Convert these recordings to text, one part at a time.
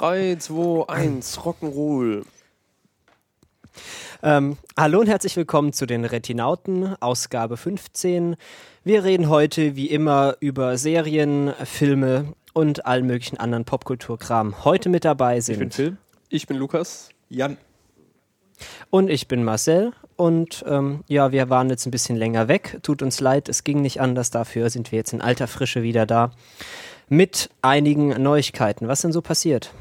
3, 2, 1, Rock'n'Roll. Ähm, hallo und herzlich willkommen zu den Retinauten, Ausgabe 15. Wir reden heute wie immer über Serien, Filme und allen möglichen anderen Popkulturkram. Heute mit dabei sind. Ich bin Phil. Ich bin Lukas. Jan. Und ich bin Marcel. Und ähm, ja, wir waren jetzt ein bisschen länger weg. Tut uns leid, es ging nicht anders. Dafür sind wir jetzt in alter Frische wieder da. Mit einigen Neuigkeiten. Was denn so passiert?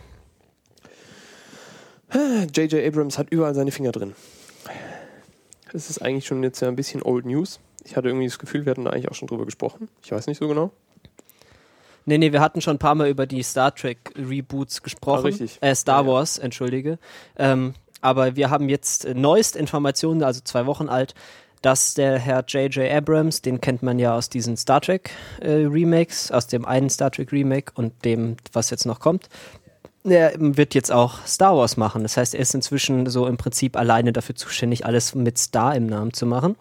J.J. Abrams hat überall seine Finger drin. Das ist eigentlich schon jetzt ja ein bisschen Old News. Ich hatte irgendwie das Gefühl, wir hatten da eigentlich auch schon drüber gesprochen. Ich weiß nicht so genau. Nee, nee, wir hatten schon ein paar Mal über die Star Trek Reboots gesprochen. Ah, richtig. Äh, Star Ja, ja. Wars, entschuldige. Ähm, aber wir haben jetzt äh, neueste Informationen, also zwei Wochen alt, dass der Herr J.J. Abrams, den kennt man ja aus diesen Star Trek äh, Remakes, aus dem einen Star Trek Remake und dem, was jetzt noch kommt, er wird jetzt auch Star Wars machen. Das heißt, er ist inzwischen so im Prinzip alleine dafür zuständig, alles mit Star im Namen zu machen.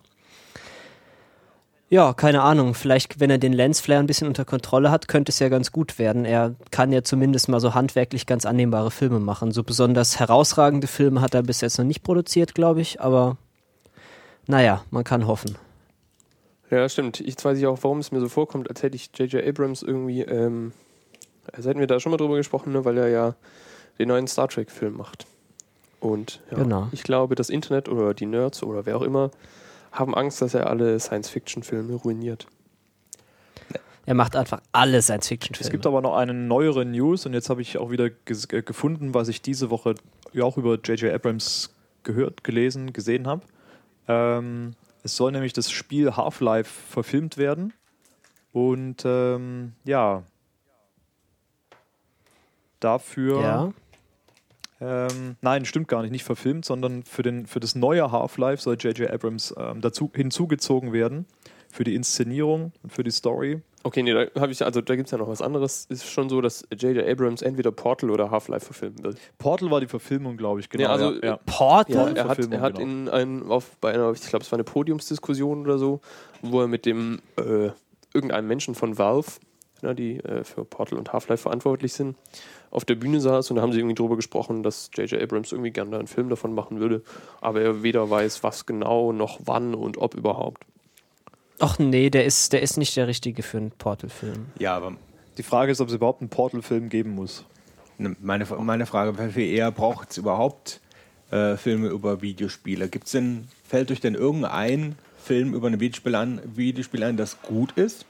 Ja, keine Ahnung. Vielleicht, wenn er den Lensflare ein bisschen unter Kontrolle hat, könnte es ja ganz gut werden. Er kann ja zumindest mal so handwerklich ganz annehmbare Filme machen. So besonders herausragende Filme hat er bis jetzt noch nicht produziert, glaube ich. Aber naja, man kann hoffen. Ja, stimmt. Jetzt weiß ich auch, warum es mir so vorkommt, als hätte ich J.J. Abrams irgendwie, ähm, als hätten wir da schon mal drüber gesprochen, ne, weil er ja den neuen Star Trek-Film macht. Und ja, Genau. ich glaube, das Internet oder die Nerds oder wer auch immer haben Angst, dass er alle Science-Fiction-Filme ruiniert. Er macht einfach alle Es Science-Fiction-Filme. gibt aber noch eine neuere News und jetzt habe ich auch wieder äh, gefunden, was ich diese Woche ja auch über J.J. Abrams gehört, gelesen, gesehen habe. Ähm, es soll nämlich das Spiel Half-Life verfilmt werden. Und ähm, ja, dafür. Ja. Ähm, nein, stimmt gar nicht, nicht verfilmt, sondern für, den, für das neue Half-Life soll J.J. Abrams ähm, dazu hinzugezogen werden. Für die Inszenierung und für die Story. Okay, nee, da habe ich, also da gibt es ja noch was anderes. Ist schon so, dass J.J. Abrams entweder Portal oder Half-Life verfilmen will. Portal war die Verfilmung, glaube ich, genau. Ja, also, ja, ja. Portal? Ja, er hat, er hat genau. in ein, auf, bei einer, ich glaube, es war eine Podiumsdiskussion oder so, wo er mit dem äh, irgendeinem Menschen von Valve, ja, die äh, für Portal und Half-Life verantwortlich sind, auf der Bühne saß und da haben sie irgendwie drüber gesprochen, dass J.J. Abrams irgendwie gerne da einen Film davon machen würde, aber er weder weiß, was genau, noch wann und ob überhaupt. Ach nee, der ist, der ist nicht der Richtige für einen Portal-Film. Ja, aber Die Frage ist, ob es überhaupt einen Portal-Film geben muss. ne, meine, meine Frage wäre eher, braucht es überhaupt äh, Filme über Videospiele? Gibt's denn, fällt euch denn irgendein Film über ein Videospiel an, Videospiel an, das gut ist?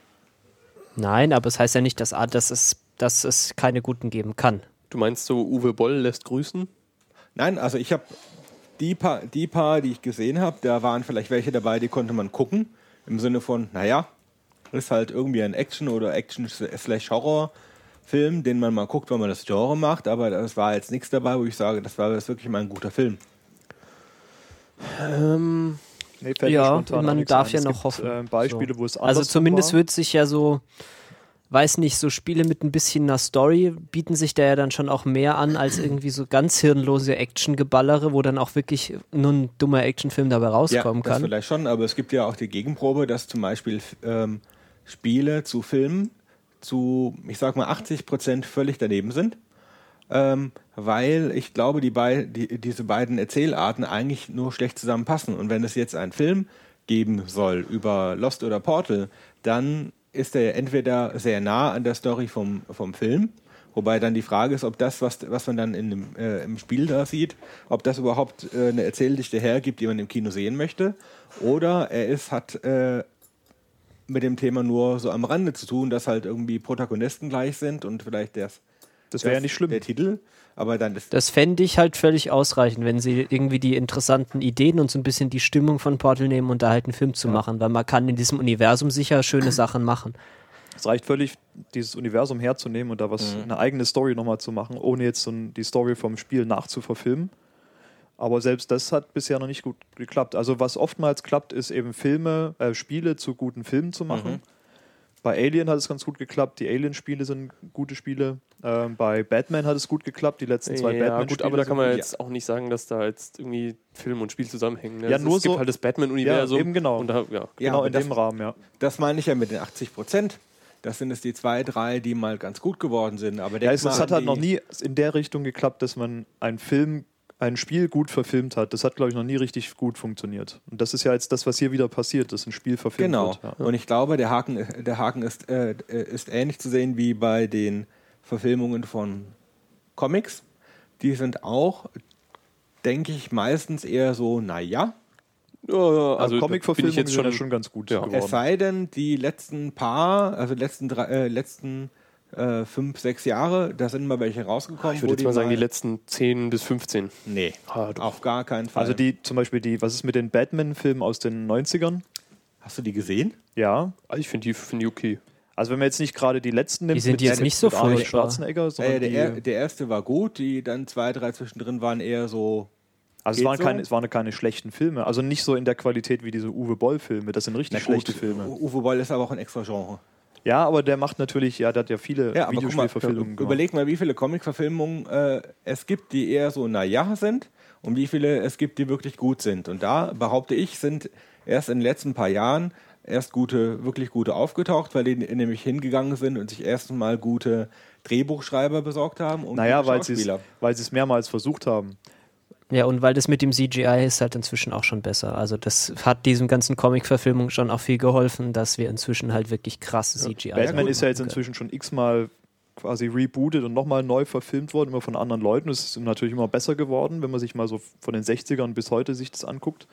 Nein, aber es heißt ja nicht, dass, ah, dass, es, dass es keine guten geben kann. Du meinst so, Uwe Boll lässt grüßen? Nein, also ich habe die paar, die paar, die ich gesehen habe, da waren vielleicht welche dabei, die konnte man gucken. Im Sinne von, naja, ist halt irgendwie ein Action- oder Action-Slash-Horror-Film, den man mal guckt, wenn man das Genre macht, aber das war jetzt nichts dabei, wo ich sage, das war jetzt wirklich mal ein guter Film. Ähm, Nee, Ja, man darf ein. ja Es noch gibt, hoffen. Äh, Beispiele, wo es Also andersrum zumindest war. wird sich ja so, weiß nicht, so Spiele mit ein bisschen einer Story bieten sich da ja dann schon auch mehr an als irgendwie so ganz hirnlose Actiongeballere, wo dann auch wirklich nur ein dummer Actionfilm dabei rauskommen das kann. vielleicht schon, aber es gibt ja auch die Gegenprobe, dass zum Beispiel ähm, Spiele zu Filmen zu, ich sag mal, 80 Prozent völlig daneben sind. Ähm, weil ich glaube, die bei, die, diese beiden Erzählarten eigentlich nur schlecht zusammenpassen. Und wenn es jetzt einen Film geben soll über Lost oder Portal, dann ist er entweder sehr nah an der Story vom, vom Film, wobei dann die Frage ist, ob das, was, was man dann in dem, äh, im Spiel da sieht, ob das überhaupt äh, eine Erzähldichte hergibt, die man im Kino sehen möchte, oder er ist, hat äh, mit dem Thema nur so am Rande zu tun, dass halt irgendwie Protagonisten gleich sind und vielleicht der, Das wäre ja nicht schlimm. der Titel, aber dann ist Das fände ich halt völlig ausreichend, wenn sie irgendwie die interessanten Ideen und so ein bisschen die Stimmung von Portal nehmen und da halt einen Film zu machen, weil man kann in diesem Universum sicher schöne Sachen machen. Es reicht völlig, dieses Universum herzunehmen und da was, Mhm. eine eigene Story nochmal zu machen, ohne jetzt so die Story vom Spiel nachzuverfilmen. Aber selbst das hat bisher noch nicht gut geklappt. Also was oftmals klappt, ist eben Filme, äh, Spiele zu guten Filmen zu machen. Mhm. Bei Alien hat es ganz gut geklappt. Die Alien-Spiele sind gute Spiele. Ähm, bei Batman hat es gut geklappt. Die letzten zwei ja, Batman-Spiele. gut, aber da kann man jetzt auch nicht sagen, dass da jetzt irgendwie Film und Spiel zusammenhängen. Ne? Ja, Also nur es gibt so- halt das Batman-Universum. Ja, eben genau. Und da, ja. Ja, genau in das- dem Rahmen, ja. Das meine ich ja mit den 80 Prozent. das sind es die zwei, drei, die mal ganz gut geworden sind. Aber Ja, es, es hat halt noch nie in der Richtung geklappt, dass man einen Film, ein Spiel gut verfilmt hat. Das hat, glaube ich, noch nie richtig gut funktioniert. Und das ist ja jetzt das, was hier wieder passiert, dass ein Spiel verfilmt Genau. wird. Ja. Und ich glaube, der Haken, der Haken ist, äh, ist ähnlich zu sehen wie bei den Verfilmungen von Comics. Die sind auch, denke ich, meistens eher so, naja. Ja, ja, Also bin Comic-Verfilmungen sind schon ja schon ganz gut Ja. geworden. Es sei denn, die letzten paar, also letzten, drei, äh, letzten äh, fünf, sechs Jahre, da sind mal welche rausgekommen. Ich würde jetzt mal sagen, die letzten 10 bis 15. Nee, Ah, auf gar keinen Fall. Also die, zum Beispiel die, was ist mit den Batman-Filmen aus den 90ern? Hast du die gesehen? Ja. Also ich finde die, find die okay. Also wenn man jetzt nicht gerade die letzten nimmt, sind mit- jetzt nicht so furchtbar. Schwarzenegger, sondern Äh, der, die, er, der erste war gut, die dann zwei, drei zwischendrin waren eher so. also es waren, so. keine, es waren keine schlechten Filme. Also nicht so in der Qualität wie diese Uwe Boll-Filme. Das sind richtig Na gut, schlechte Filme. Uwe Boll ist aber auch ein extra Genre. Ja, aber der macht natürlich, ja, der hat ja viele Ja, Videospielverfilmungen gemacht. überleg mal, wie viele Comic-Verfilmungen äh, es gibt, die eher so naja sind und wie viele es gibt, die wirklich gut sind. Und da behaupte ich, sind erst in den letzten paar Jahren erst gute, wirklich gute aufgetaucht, weil die nämlich hingegangen sind und sich erst mal gute Drehbuchschreiber besorgt haben und Naja, weil sie es mehrmals versucht haben. Ja, und weil das mit dem CGI ist halt inzwischen auch schon besser. Also das hat diesem ganzen Comic-Verfilmung schon auch viel geholfen, dass wir inzwischen halt wirklich krasse CGI Batman machen ist ja jetzt inzwischen schon x-mal quasi rebootet und nochmal neu verfilmt worden, immer von anderen Leuten. Es ist natürlich immer besser geworden, wenn man sich mal so von den 60ern bis heute sich das anguckt.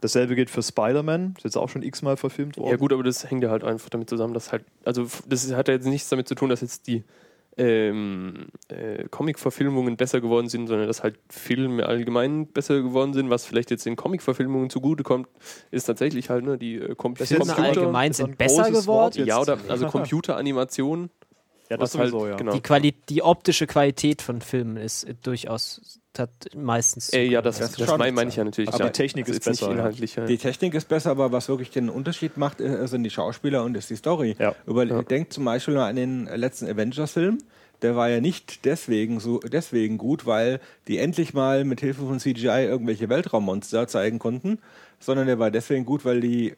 Dasselbe gilt für Spider-Man, ist jetzt auch schon x-mal verfilmt worden. Ja gut, aber das hängt ja halt einfach damit zusammen, dass halt, also das hat ja jetzt nichts damit zu tun, dass jetzt die ähm, äh, Comic-Verfilmungen besser geworden sind, sondern dass halt Filme allgemein besser geworden sind. Was vielleicht jetzt den Comic-Verfilmungen zugutekommt, ist tatsächlich halt ne, die äh, Com Das ist Filme Computer- allgemein sind besser geworden. Ja, oder also Computeranimation. Ja, das halt, sowieso, ja. genau. Die, Quali die optische Qualität von Filmen ist durchaus hat meistens. Äh, ja, das, Das das, meine mein ich ja natürlich. Aber ja. die Technik Das ist besser, Nicht ja. inhaltlich, ja. Die Technik ist besser, aber was wirklich den Unterschied macht, äh, sind die Schauspieler und ist die Story. Ja. Über Ja. Denkt zum Beispiel mal an den letzten Avengers-Film. Der war ja nicht deswegen so deswegen gut, weil die endlich mal mit Hilfe von CGI irgendwelche Weltraummonster zeigen konnten, sondern der war deswegen gut, weil die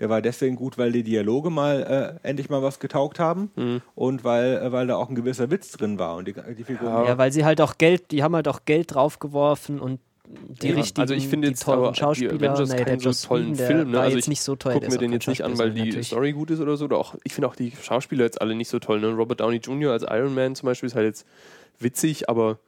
der war deswegen gut, weil die Dialoge mal äh, endlich mal was getaugt haben Mhm. und weil, äh, weil da auch ein gewisser Witz drin war und die, die Figuren. ja, weil sie halt auch Geld, die haben halt auch Geld draufgeworfen und die Ja, richtigen, also ich finde die jetzt tollen die Schauspieler. Avengers nee, der keinen so tollen der Film, ne? Also jetzt ich nicht so teuer. guck mir den jetzt nicht an, weil die natürlich. Story gut ist oder so. Oder auch, ich finde auch die Schauspieler jetzt alle nicht so toll. Ne? Robert Downey Jr. als Iron Man zum Beispiel ist halt jetzt witzig, aber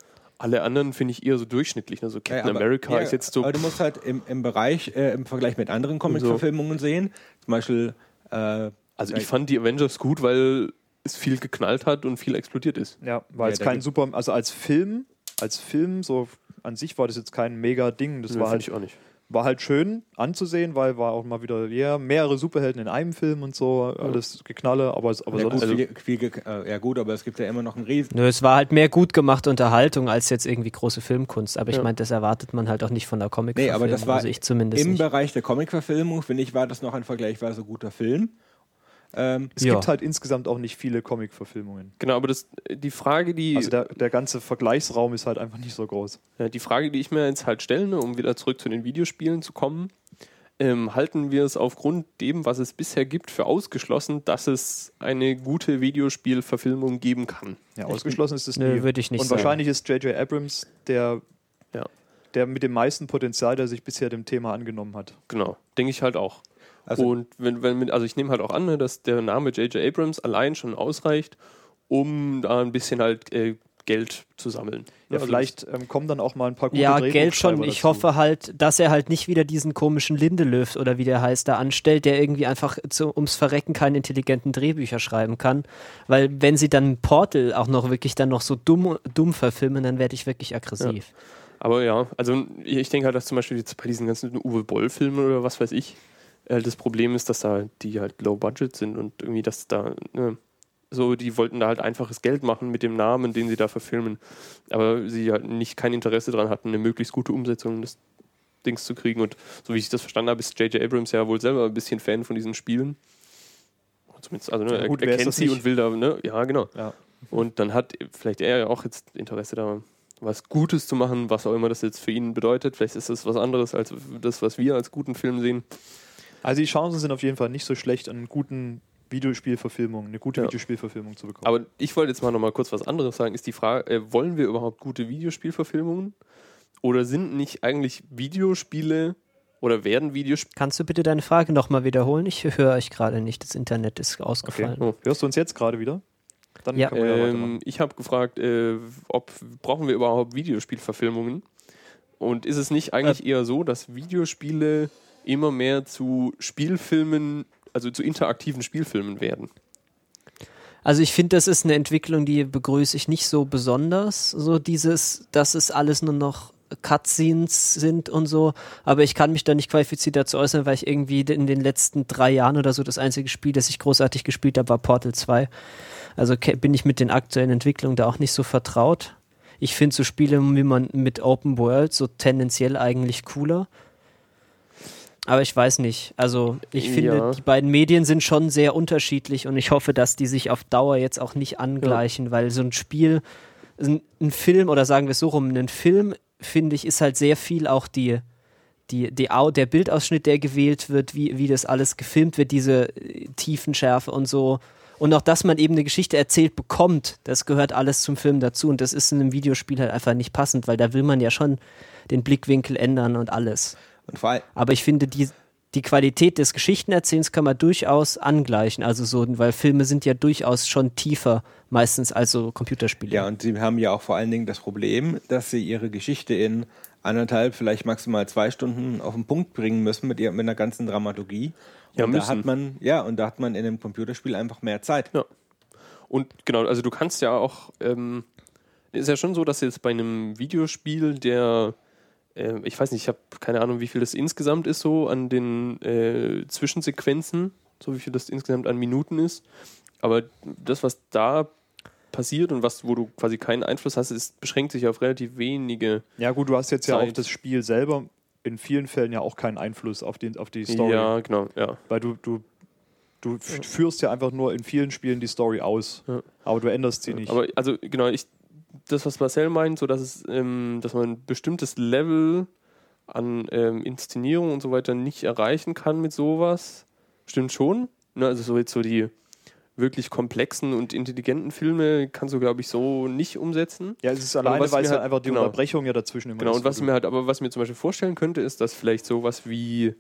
alle anderen finde ich eher so durchschnittlich. Ne? So Captain Ja, aber- America ja, ist jetzt so. Aber du musst halt im, im Bereich, äh, im Vergleich mit anderen Comic-Verfilmungen sehen, zum Beispiel. Äh, Also ich fand die Avengers gut, weil es viel geknallt hat und viel explodiert ist. Ja, war Ja, jetzt da kein super, also als Film, als Film so an sich war das jetzt kein mega Ding. Das Nö, war halt, ich auch nicht. War halt schön anzusehen, weil war auch mal wieder ja, mehrere Superhelden in einem Film und so, alles geknalle, aber, aber ja, gut, sonst. viel, viel, äh, ja gut, aber es gibt ja immer noch einen Riesen. Nö, es war halt mehr gut gemachte Unterhaltung als jetzt irgendwie große Filmkunst. Aber ich Ja. meine, das erwartet man halt auch nicht von der comic Nee, aber das war also ich zumindest Im nicht. Bereich der Comic-Verfilmung, finde ich, war das noch ein vergleichsweise guter Film. Ähm, es Ja. gibt halt insgesamt auch nicht viele Comic-Verfilmungen. Genau, aber das, die Frage, die, Also der, der ganze Vergleichsraum ist halt einfach nicht so groß. ja, die Frage, die ich mir jetzt halt stelle, ne, um wieder zurück zu den Videospielen zu kommen, ähm, halten wir es aufgrund dem, was es bisher gibt, für ausgeschlossen, dass es eine gute Videospielverfilmung geben kann. Ja, ausgeschlossen ist es Nö, nie. würde ich nicht Und sagen. wahrscheinlich ist J.J. Abrams der, Ja. der mit dem meisten Potenzial, der sich bisher dem Thema angenommen hat. Genau, denke ich halt auch. Also- und wenn, wenn also ich nehme halt auch an, ne, dass der Name J.J. Abrams allein schon ausreicht, um da ein bisschen halt äh, Geld zu sammeln. Ja, Also vielleicht ähm, kommen dann auch mal ein paar gute Ja, Geld schon. Ich dazu. hoffe halt, dass er halt nicht wieder diesen komischen Lindelöw oder wie der heißt, da anstellt, der irgendwie einfach zu, ums Verrecken keine intelligenten Drehbücher schreiben kann. Weil wenn sie dann Portal auch noch wirklich dann noch so dumm, dumm verfilmen, dann werde ich wirklich aggressiv. Aber ja, also ich denke halt, dass zum Beispiel jetzt bei diesen ganzen Uwe Boll-Filmen oder was weiß ich, äh, das Problem ist, dass da die halt low budget sind und irgendwie, dass da, ne, so, die wollten da halt einfaches Geld machen mit dem Namen, den sie da verfilmen. Aber sie halt nicht kein Interesse daran hatten, eine möglichst gute Umsetzung des Dings zu kriegen. Und so wie ich das verstanden habe, ist J.J. Abrams ja wohl selber ein bisschen Fan von diesen Spielen. Zumindest, also ne, Ja, gut, er, er kennt sie nicht? und will da, ne? Ja, genau. Ja. Und dann hat vielleicht er ja auch jetzt Interesse da, was Gutes zu machen, was auch immer das jetzt für ihn bedeutet. Vielleicht ist das was anderes als das, was wir als guten Film sehen. Also die Chancen sind auf jeden Fall nicht so schlecht, einen guten Videospielverfilmung, eine gute Ja. Videospielverfilmung zu bekommen. Aber ich wollte jetzt mal noch mal kurz was anderes sagen. Ist die Frage, äh, wollen wir überhaupt gute Videospielverfilmungen? Oder sind nicht eigentlich Videospiele oder werden Videospiele. Kannst du bitte deine Frage nochmal wiederholen? Ich höre euch gerade nicht. Das Internet ist okay. ausgefallen. Oh. Hörst du uns jetzt gerade wieder? Dann Ja. können wir ja Ähm, ich habe gefragt, äh, ob brauchen wir überhaupt Videospielverfilmungen? Und ist es nicht eigentlich eher so, dass Videospiele immer mehr zu Spielfilmen, also zu interaktiven Spielfilmen werden? Also ich finde, das ist eine Entwicklung, die begrüße ich nicht so besonders. So dieses, dass es alles nur noch Cutscenes sind und so. Aber ich kann mich da nicht qualifiziert dazu äußern, weil ich irgendwie in den letzten drei Jahren oder so das einzige Spiel, das ich großartig gespielt habe, war Portal 2. Also bin ich mit den aktuellen Entwicklungen da auch nicht so vertraut. Ich finde so Spiele wie man mit Open World so tendenziell eigentlich cooler. Aber ich weiß nicht. Also ich finde, Ja. die beiden Medien sind schon sehr unterschiedlich und ich hoffe, dass die sich auf Dauer jetzt auch nicht angleichen, weil so ein Spiel, ein, ein Film oder sagen wir es so rum, ein Film, finde ich, ist halt sehr viel auch die, die, die, der Bildausschnitt, der gewählt wird, wie, wie das alles gefilmt wird, diese äh, Tiefenschärfe und so. Und auch, dass man eben eine Geschichte erzählt bekommt, das gehört alles zum Film dazu. Und das ist in einem Videospiel halt einfach nicht passend, weil da will man ja schon den Blickwinkel ändern und alles. Und vor allem, Aber ich finde, die, die Qualität des Geschichtenerzählens kann man durchaus angleichen. Also so, weil Filme sind ja durchaus schon tiefer, meistens als so Computerspiele. ja, und sie haben ja auch vor allen Dingen das Problem, dass sie ihre Geschichte in anderthalb, vielleicht maximal zwei Stunden auf den Punkt bringen müssen mit, ihr, mit einer ganzen Dramaturgie. Ja, und da müssen. hat man, ja, und da hat man in einem Computerspiel einfach mehr Zeit. Ja. Und genau, also du kannst ja auch, ähm, ist ja schon so, dass jetzt bei einem Videospiel, der, äh, ich weiß nicht, ich habe keine Ahnung, wie viel das insgesamt ist, so an den äh, Zwischensequenzen, so wie viel das insgesamt an Minuten ist. Aber das, was da passiert und was, wo du quasi keinen Einfluss hast, ist, beschränkt sich auf relativ wenige. Ja, gut, du hast jetzt ja Zeit. auf das Spiel selber in vielen Fällen ja auch keinen Einfluss auf die, auf die Story. Ja, genau, ja. Weil du, du, du führst ja einfach nur in vielen Spielen die Story aus. Ja. Aber du änderst sie nicht. Aber also genau, ich, das, was Marcel meint, so dass es, ähm, dass man ein bestimmtes Level an ähm, Inszenierung und so weiter nicht erreichen kann mit sowas, stimmt schon. Ne, also so jetzt so die wirklich komplexen und intelligenten Filme kannst du, glaube ich, so nicht umsetzen. ja, es ist alleine, weil es halt einfach die genau. Unterbrechung ja dazwischen immer Genau, und was mir halt, aber was mir zum Beispiel vorstellen könnte, ist, dass vielleicht sowas wie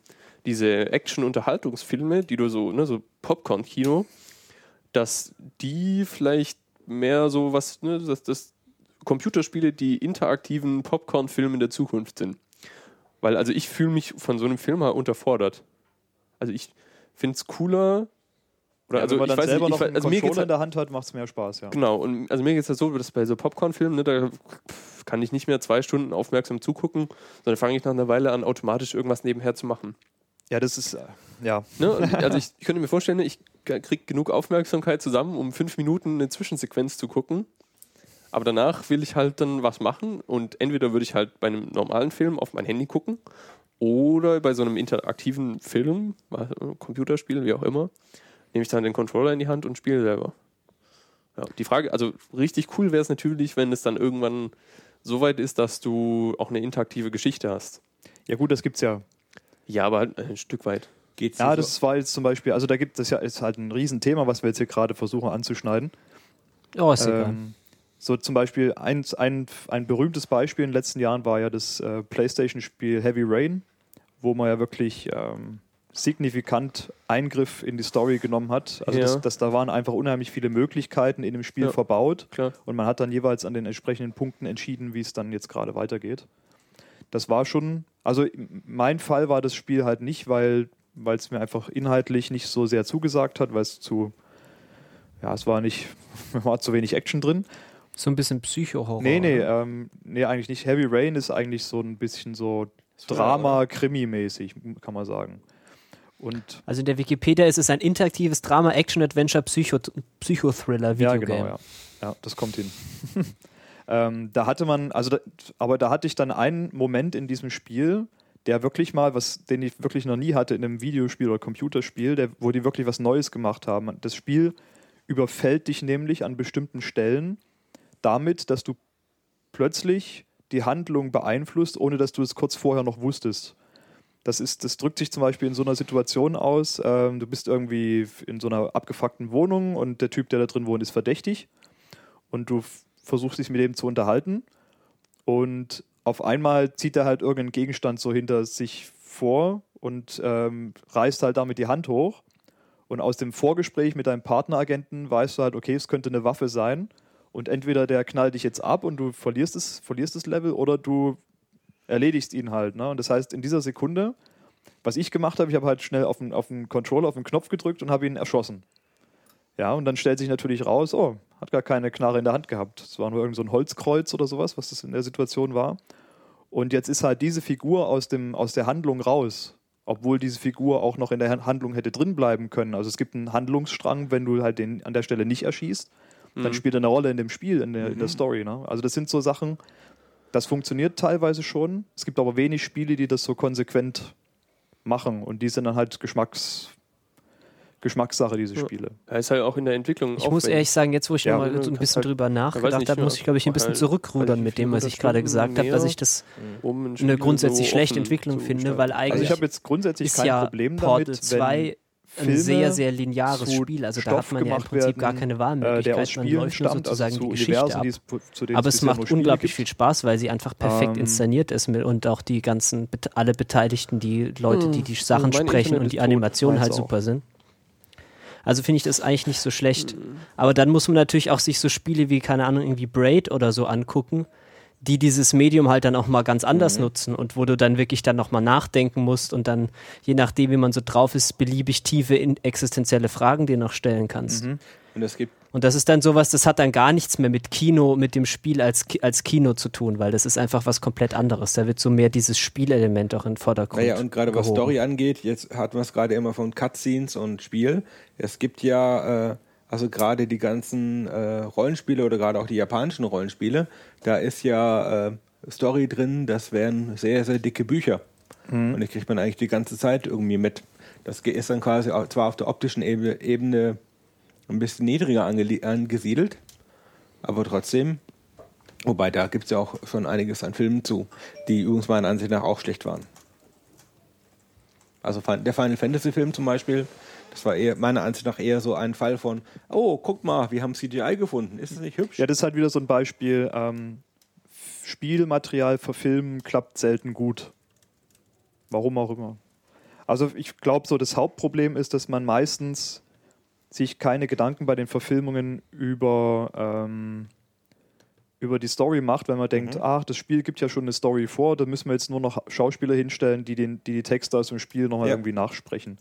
diese Action-Unterhaltungsfilme, die du so, ne, so Popcorn-Kino, dass die vielleicht mehr so was, ne, dass das Computerspiele die interaktiven Popcorn-Filme der Zukunft sind. Weil, also ich fühle mich von so einem Film halt unterfordert. Also ich finde es cooler. Oder ja, also wenn man ich dann weiß selber nicht, noch ich, weiß- einen also Controller halt, in der Hand hat, macht es mehr Spaß, ja. Genau, und also mir geht es halt so, dass bei so Popcorn-Filmen, ne, da kann ich nicht mehr zwei Stunden aufmerksam zugucken, sondern fange ich nach einer Weile an, automatisch irgendwas nebenher zu machen. Ja, das ist, äh, ja. Ne? Also ich, ich könnte mir vorstellen, ich kriege genug Aufmerksamkeit zusammen, um fünf Minuten eine Zwischensequenz zu gucken. Aber danach will ich halt dann was machen und entweder würde ich halt bei einem normalen Film auf mein Handy gucken oder bei so einem interaktiven Film, äh, Computerspiel, wie auch immer, nehme ich dann den Controller in die Hand und spiele selber. Ja, die Frage, also richtig cool wäre es natürlich, wenn es dann irgendwann so weit ist, dass du auch eine interaktive Geschichte hast. Ja, gut, das gibt's ja. Ja, aber halt ein Stück weit. Geht's Ja, das war jetzt zum Beispiel, also da gibt es ja, ist halt ein Riesenthema, was wir jetzt hier gerade versuchen anzuschneiden. Oh, ist egal. So zum Beispiel ein, ein, ein berühmtes Beispiel in den letzten Jahren war ja das äh, PlayStation-Spiel Heavy Rain, wo man ja wirklich ähm, signifikant Eingriff in die Story genommen hat. Also Ja. das, das, da waren einfach unheimlich viele Möglichkeiten in dem Spiel Ja. verbaut Klar. und man hat dann jeweils an den entsprechenden Punkten entschieden, wie es dann jetzt gerade weitergeht. Das war schon, also mein Fall war das Spiel halt nicht, weil weil es mir einfach inhaltlich nicht so sehr zugesagt hat, weil es zu, ja, es war nicht, war zu wenig Action drin. So ein bisschen Psycho-Horror. Nee, nee, ähm, nee, eigentlich nicht. Heavy Rain ist eigentlich so ein bisschen so Drama-Krimi-mäßig, kann man sagen. Und Also in der Wikipedia ist es ein interaktives Drama, Action, Adventure, Psycho, Psychothriller, ja, Videogame. genau, ja. Ja, das kommt hin. ähm, da hatte man, also da, aber da hatte ich dann einen Moment in diesem Spiel, der wirklich mal was, den ich wirklich noch nie hatte in einem Videospiel oder Computerspiel, der, wo die wirklich was Neues gemacht haben. Das Spiel überfällt dich nämlich an bestimmten Stellen damit, dass du plötzlich die Handlung beeinflusst, ohne dass du es kurz vorher noch wusstest. Das, ist, das drückt sich zum Beispiel in so einer Situation aus, ähm, du bist irgendwie in so einer abgefuckten Wohnung und der Typ, der da drin wohnt, ist verdächtig und du versuchst dich mit dem zu unterhalten und auf einmal zieht er halt irgendeinen Gegenstand so hinter sich vor und ähm, reißt halt damit die Hand hoch und aus dem Vorgespräch mit deinem Partneragenten weißt du halt, okay, es könnte eine Waffe sein und entweder der knallt dich jetzt ab und du verlierst das, verlierst das Level oder du erledigst ihn halt. Ne? Und das heißt, in dieser Sekunde, was ich gemacht habe, ich habe halt schnell auf den, auf den Controller, auf den Knopf gedrückt und habe ihn erschossen. Ja, und dann stellt sich natürlich raus, oh, hat gar keine Knarre in der Hand gehabt. Es war nur irgend so ein Holzkreuz oder sowas, was das in der Situation war. Und jetzt ist halt diese Figur aus, dem, aus der Handlung raus. Obwohl diese Figur auch noch in der Handlung hätte drin bleiben können. Also es gibt einen Handlungsstrang, wenn du halt den an der Stelle nicht erschießt, mhm. dann spielt er eine Rolle in dem Spiel, in der, mhm. in der mhm. Story. Ne? Also das sind so Sachen, das funktioniert teilweise schon. Es gibt aber wenig Spiele, die das so konsequent machen und die sind dann halt Geschmacks... Geschmackssache, diese Spiele. Ja, ist halt auch in der Entwicklung. Ich aufwendig. muss ehrlich sagen, jetzt, wo ich ja, mal so ein bisschen halt, drüber nachgedacht habe, muss ich, glaube ich, ein halt bisschen zurückrudern also mit dem, was ich gerade gesagt habe, dass ich das um ein eine grundsätzlich so schlechte Entwicklung finde, weil eigentlich. Also, ich habe jetzt grundsätzlich kein ja Problem damit. Portal 2 Filme ein sehr, sehr lineares Spiel. Also Stoff da hat man ja im Prinzip werden, gar keine Wahlmöglichkeit. Man läuft stammt, nur sozusagen also die Geschichte ab. Es Aber es macht unglaublich viel Spaß, weil sie einfach perfekt ähm, inszeniert ist und auch die ganzen, alle Beteiligten, die Leute, die die Sachen also sprechen und die Animationen halt auch. super sind. Also finde ich das eigentlich nicht so schlecht. Aber dann muss man natürlich auch sich so Spiele wie, keine Ahnung, irgendwie Braid oder so angucken die dieses Medium halt dann auch mal ganz anders nutzen und wo du dann wirklich dann nochmal nachdenken musst und dann, je nachdem, wie man so drauf ist, beliebig tiefe existenzielle Fragen dir noch stellen kannst. Und es gibt Und das ist dann sowas, das hat dann gar nichts mehr mit Kino, mit dem Spiel als, als Kino zu tun, weil das ist einfach was komplett anderes. Da wird so mehr dieses Spielelement auch in den Vordergrund. Naja, und gerade was. Story angeht, jetzt hatten wir es gerade immer von Cutscenes und Spiel. Es gibt ja, äh, also gerade die ganzen äh, Rollenspiele oder gerade auch die japanischen Rollenspiele, da ist ja äh, Story drin, das wären sehr, sehr dicke Bücher. Und die kriegt man eigentlich die ganze Zeit irgendwie mit. Das ist dann quasi zwar auf der optischen Ebene, ein bisschen niedriger angesiedelt, aber trotzdem, wobei da gibt es ja auch schon einiges an Filmen zu, die übrigens meiner Ansicht nach auch schlecht waren. Also der Final Fantasy Film zum Beispiel, das war eher meiner Ansicht nach eher so ein Fall von, oh, guck mal, wir haben CGI gefunden, ist es nicht hübsch? Ja, das ist halt wieder so ein Beispiel. Ähm, Spielmaterial verfilmen klappt selten gut. Warum auch immer. Also ich glaube so, das Hauptproblem ist, dass man meistens sich keine Gedanken bei den Verfilmungen über, ähm, über die Story macht, wenn man denkt, ach, das Spiel gibt ja schon eine Story vor, da müssen wir jetzt nur noch Schauspieler hinstellen, die den, die, die Texte aus dem Spiel nochmal Ja. irgendwie nachsprechen.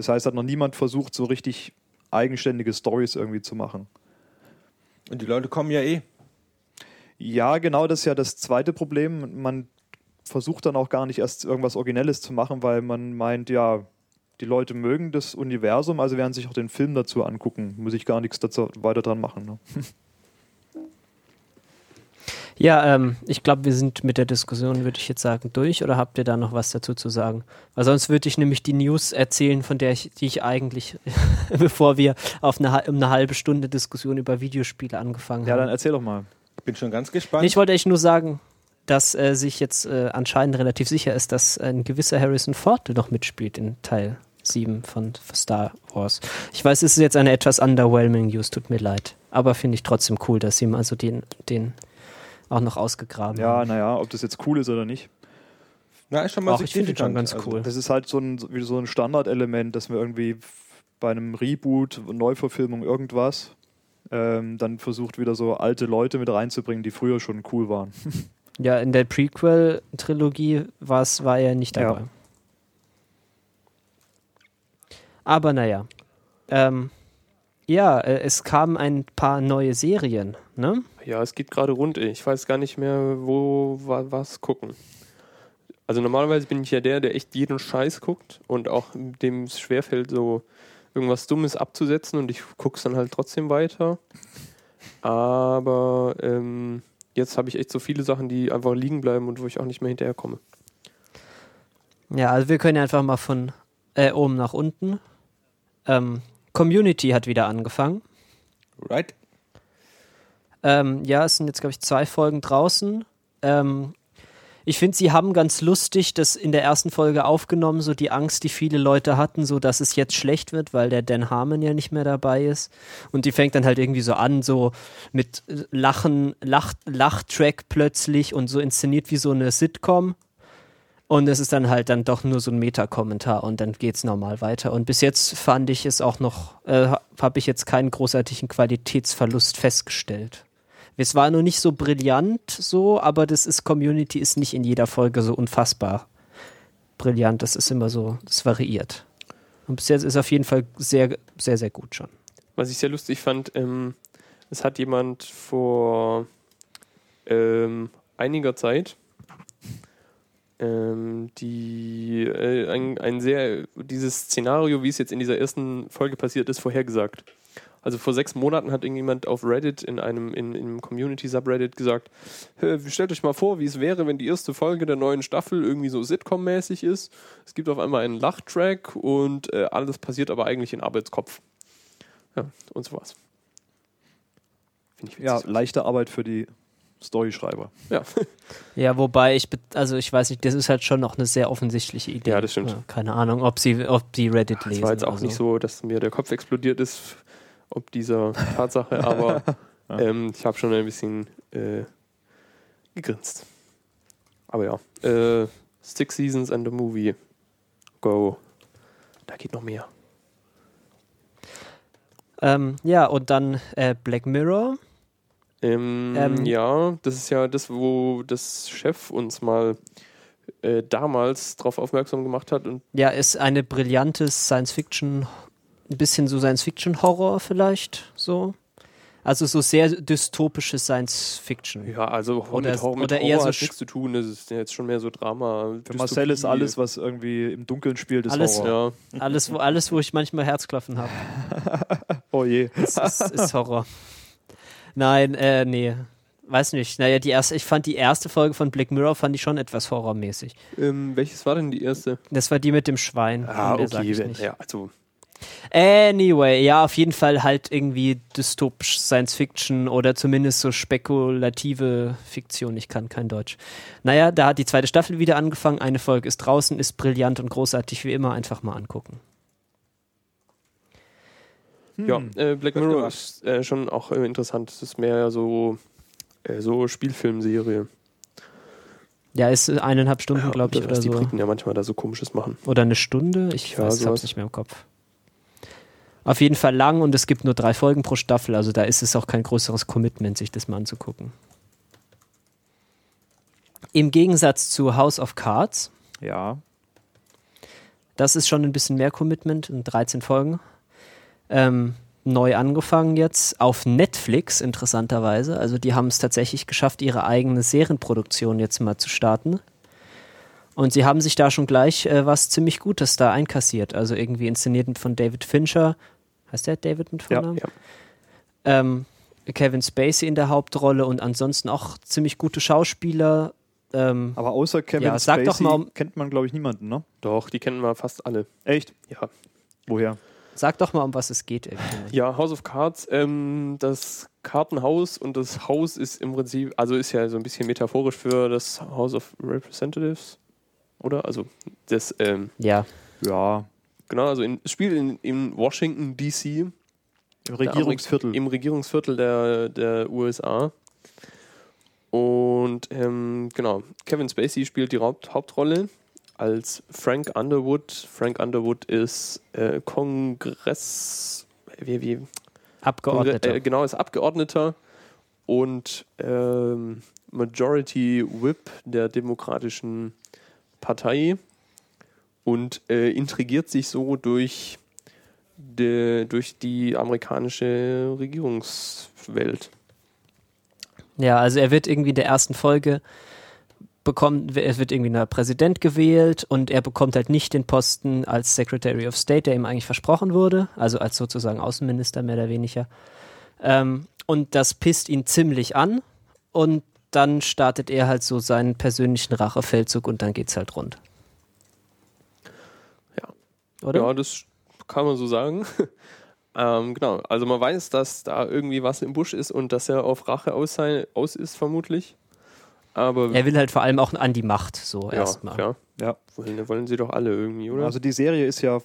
Das heißt, hat noch niemand versucht, so richtig eigenständige Stories irgendwie zu machen. Und die Leute kommen ja eh. Ja, genau, das ist ja das zweite Problem. Man versucht dann auch gar nicht erst irgendwas Originelles zu machen, weil man meint, ja, die Leute mögen das Universum, also werden sich auch den Film dazu angucken. Muss ich gar nichts dazu weiter dran machen. Ne? Ja, ähm, ich glaube, wir sind mit der Diskussion, würde ich jetzt sagen, durch. Oder habt ihr da noch was dazu zu sagen? Weil sonst würde ich nämlich die News erzählen, von der ich, die ich eigentlich, bevor wir auf eine, um eine halbe Stunde Diskussion über Videospiele angefangen Ja, haben. dann erzähl doch mal. Bin schon ganz gespannt. Ich wollte echt nur sagen, dass äh, sich jetzt äh, anscheinend relativ sicher ist, dass ein gewisser Harrison Ford noch mitspielt in Teil 7 von Star Wars. Ich weiß, es ist jetzt eine etwas underwhelming News, tut mir leid. Aber finde ich trotzdem cool, dass sie ihm also den, den auch noch ausgegraben Ja, naja, ob das jetzt cool ist oder nicht. Na, ist schon mal Ach, ich finde schon ganz Also, cool. Das ist halt so ein, wie so ein Standardelement, dass wir irgendwie bei einem Reboot, Neuverfilmung, irgendwas, ähm, dann versucht wieder so alte Leute mit reinzubringen, die früher schon cool waren. Ja, in der Prequel-Trilogie war er nicht Ja. dabei. Aber naja. Ähm, ja, äh, es kamen ein paar neue Serien, ne? Ja, es geht gerade rund. Ich weiß gar nicht mehr, wo wa, was gucken. Also normalerweise bin ich ja der, der echt jeden Scheiß guckt und auch dem es schwerfällt, so irgendwas Dummes abzusetzen und ich guck's dann halt trotzdem weiter. Aber ähm, jetzt habe ich echt so viele Sachen, die einfach liegen bleiben und wo ich auch nicht mehr hinterherkomme. Ja, also wir können ja einfach mal von äh, oben nach unten. Ähm, Community hat wieder angefangen. right? Ähm, ja, es sind jetzt, glaube ich, zwei Folgen draußen. Ähm, Ich finde, sie haben ganz lustig das in der ersten Folge aufgenommen, so die Angst, die viele Leute hatten, so dass es jetzt schlecht wird, weil der Dan Harmon ja nicht mehr dabei ist. Und die fängt dann halt irgendwie so an, so mit Lachen, Lach, Lachtrack plötzlich und so inszeniert wie so eine Sitcom. Und es ist dann halt dann doch nur so ein Meta-Kommentar und dann geht's normal weiter. Und bis jetzt fand ich es auch noch, äh, habe ich jetzt keinen großartigen Qualitätsverlust festgestellt. Es war nur nicht so brillant so, aber das ist Community ist nicht in jeder Folge so unfassbar brillant. Das ist immer so, das variiert. Und bis jetzt ist auf jeden Fall sehr, sehr, sehr gut schon. Was ich sehr lustig fand, ähm, es hat jemand vor ähm, einiger Zeit ähm, die äh, ein, ein sehr dieses Szenario, wie es jetzt in dieser ersten Folge passiert ist, vorhergesagt. Also vor sechs Monaten hat irgendjemand auf Reddit in einem, in, in einem Community-Subreddit gesagt, stellt euch mal vor, wie es wäre, wenn die erste Folge der neuen Staffel irgendwie so Sitcom-mäßig ist. Es gibt auf einmal einen Lachtrack und äh, alles passiert aber eigentlich in Arbeitskopf. Ja, und sowas. Finde ich witzig. Ja, leichte Arbeit für die Storyschreiber. Ja. Ja, wobei ich, also ich weiß nicht, das ist halt schon noch eine sehr offensichtliche Idee. Ja, das stimmt. keine Ahnung, ob sie, ob die Reddit Es lesen. war jetzt auch oder nicht so, dass mir der Kopf explodiert ist, ob dieser Tatsache, aber ähm, ich habe schon ein bisschen äh, gegrinst. Aber ja, äh, Six Seasons and a Movie. Go. Da geht noch mehr. Ähm, ja, und dann äh, Black Mirror. Ähm, Ähm, ja, das ist ja das, wo das Chef uns mal äh, damals darauf aufmerksam gemacht hat und Ja, ist eine brillante Science-Fiction, ein bisschen so Science-Fiction-Horror vielleicht, so. Also so sehr dystopische Science-Fiction. ja, also Oder- mit, Horror, mit oder Horror eher so hat nichts zu tun. Das ist jetzt schon mehr so Drama. Für Marcel ist alles, was irgendwie im Dunkeln spielt, ist Alles- Horror. Ja, Alles, wo, alles, wo ich manchmal Herzklopfen habe, Oh je. ist, ist, ist Horror. Nein, äh, nee. Weiß nicht. Naja, die erste, ich fand die erste Folge von Black Mirror fand ich schon etwas horrormäßig. ähm, welches war denn die erste? Das war die mit dem Schwein. Ah, ich okay. nicht. Ja, also Anyway, ja, auf jeden Fall halt irgendwie dystopisch Science Fiction oder zumindest so spekulative Fiktion. Ich kann kein Deutsch. Naja, da hat die zweite Staffel wieder angefangen. Eine Folge ist draußen, ist brillant und großartig wie immer. Einfach mal angucken. Ja, äh, Black Wird Mirror gemacht. ist äh, schon auch äh, interessant. Es ist mehr so, äh, so Spielfilmserie. Ja, ist eineinhalb Stunden, Ja, glaube ich, was oder die so. Briten ja manchmal da so komisches machen. Oder eine Stunde. Ich Ja, weiß, ich hab's nicht mehr im Kopf. Auf jeden Fall lang und es gibt nur drei Folgen pro Staffel. Also da ist es auch kein größeres Commitment, sich das mal anzugucken. Im Gegensatz zu House of Cards, Ja. Das ist schon ein bisschen mehr Commitment in 13 Folgen. Ähm, neu angefangen jetzt auf Netflix, interessanterweise. Also die haben es tatsächlich geschafft, ihre eigene Serienproduktion jetzt mal zu starten. Und sie haben sich da schon gleich äh, was ziemlich Gutes da einkassiert. Also irgendwie inszeniert von David Fincher. Heißt der David mit Ja, Vornamen? ja. Ähm, Kevin Spacey in der Hauptrolle und ansonsten auch ziemlich gute Schauspieler. Ähm, Aber außer Kevin Ja, sag Spacey doch mal kennt man, glaube ich, niemanden, ne? Doch, die kennen wir fast alle. Echt? Ja. Woher? Sag doch mal, um was es geht. Irgendwie. Ja, House of Cards, ähm, das Kartenhaus und das Haus ist im Prinzip, also ist ja so ein bisschen metaphorisch für das House of Representatives, oder? Also das, ähm, Ja. Ja. genau, also in, es spielt in, in Washington DC, Im Regierungsviertel. im Regierungsviertel der, der USA. Und ähm, genau, Kevin Spacey spielt die Haupt Hauptrolle als Frank Underwood. Frank Underwood ist äh, Kongress, wie, wie, Abgeordneter. Äh, genau, ist Abgeordneter und ähm, Majority Whip der Demokratischen Partei und äh, intrigiert sich so durch, de, durch die amerikanische Regierungswelt. Ja, also er wird irgendwie in der ersten Folge bekommt, es wird irgendwie ein Präsident gewählt und er bekommt halt nicht den Posten als Secretary of State, der ihm eigentlich versprochen wurde, also als sozusagen Außenminister mehr oder weniger. Ähm, und das pisst ihn ziemlich an und dann startet er halt so seinen persönlichen Rachefeldzug und dann geht's halt rund. Ja. Oder? Ja, das kann man so sagen. ähm, genau, also man weiß, dass da irgendwie was im Busch ist und dass er auf Rache aus, sein, aus ist, vermutlich. Aber Er will halt vor allem auch an die Macht, so ja, erstmal. klar. Ja. Wollen, wollen sie doch alle irgendwie, oder? Also die Serie ist ja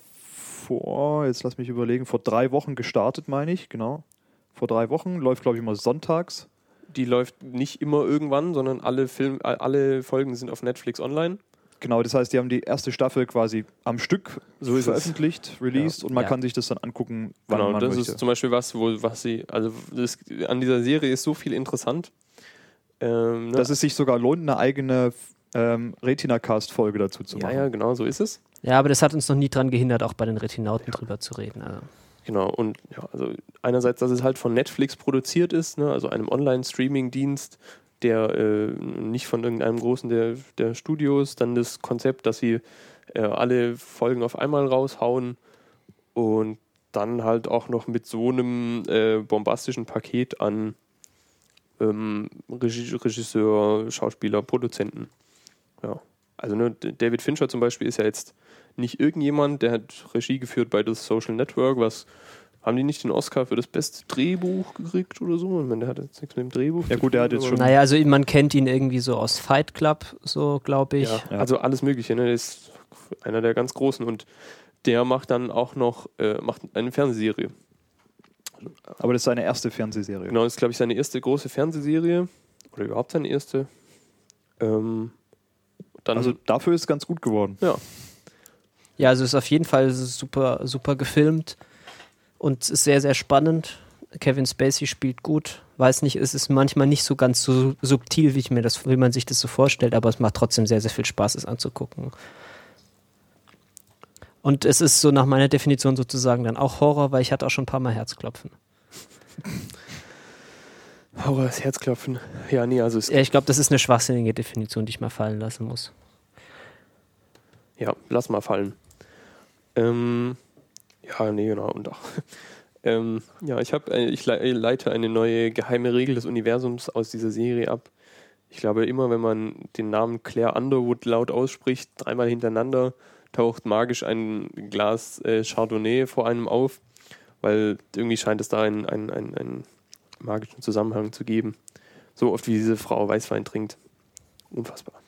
vor, jetzt lass mich überlegen, vor drei Wochen gestartet, meine ich, genau. Vor drei Wochen, läuft glaube ich immer sonntags. die läuft nicht immer irgendwann, sondern alle Film, alle Folgen sind auf Netflix online. Genau, das heißt, die haben die erste Staffel quasi am Stück So es. veröffentlicht, released und man Ja. kann sich das dann angucken, wann Genau, man das möchte. ist zum Beispiel was, wo was sie, also das, an dieser Serie ist so viel interessant. Ähm, ne? Dass es sich sogar lohnt, eine eigene ähm, Retina-Cast-Folge dazu zu ja, machen. ja, genau, so ist es. Ja, aber das hat uns noch nie dran gehindert, auch bei den Retinauten drüber zu reden. Also. Genau, und ja, also einerseits, dass es halt von Netflix produziert ist, ne, also einem Online-Streaming-Dienst, der äh, nicht von irgendeinem großen der, der Studios, dann das Konzept, dass sie äh, alle Folgen auf einmal raushauen und dann halt auch noch mit so einem äh, bombastischen Paket an ähm, Regi Regisseur, Schauspieler, Produzenten. Ja. Also ne, David Fincher zum Beispiel ist ja jetzt nicht irgendjemand, der hat Regie geführt bei das Social Network, was haben die nicht den Oscar für das beste Drehbuch gekriegt oder so? Ich meine, der hat jetzt nichts mit dem Drehbuch. Ja gut, der hat jetzt schon- Naja, also man kennt ihn irgendwie so aus Fight Club, so glaube ich. Ja, Ja. also alles Mögliche. Ne? Der ist einer der ganz Großen und der macht dann auch noch äh, macht eine Fernsehserie. Aber das ist seine erste Fernsehserie. Genau, das ist, glaube ich, seine erste große Fernsehserie oder überhaupt seine erste. Ähm, dann, Also dafür ist es ganz gut geworden. ja, Ja, also ist auf jeden Fall super, super gefilmt und ist sehr, sehr spannend. Kevin Spacey spielt gut. Weiß nicht, es ist manchmal nicht so ganz so subtil, wie, ich mir das, wie man sich das so vorstellt, aber es macht trotzdem sehr, sehr viel Spaß, es anzugucken. Und es ist so nach meiner Definition sozusagen dann auch Horror, weil ich hatte auch schon ein paar Mal Herzklopfen. Horror, das Herzklopfen. Ja, nee, also es, Ja, ich glaube, das ist eine schwachsinnige Definition, die ich mal fallen lassen muss. ja, lass mal fallen. Ähm, ja, nee, genau. Und auch, ähm, ja, ich, hab, äh, ich le- leite eine neue geheime Regel des Universums aus dieser Serie ab. Ich glaube, immer wenn man den Namen Claire Underwood laut ausspricht, dreimal hintereinander, taucht magisch ein Glas äh, Chardonnay vor einem auf, weil irgendwie scheint es da einen, einen, einen, einen magischen Zusammenhang zu geben. So oft wie diese Frau Weißwein trinkt. Unfassbar.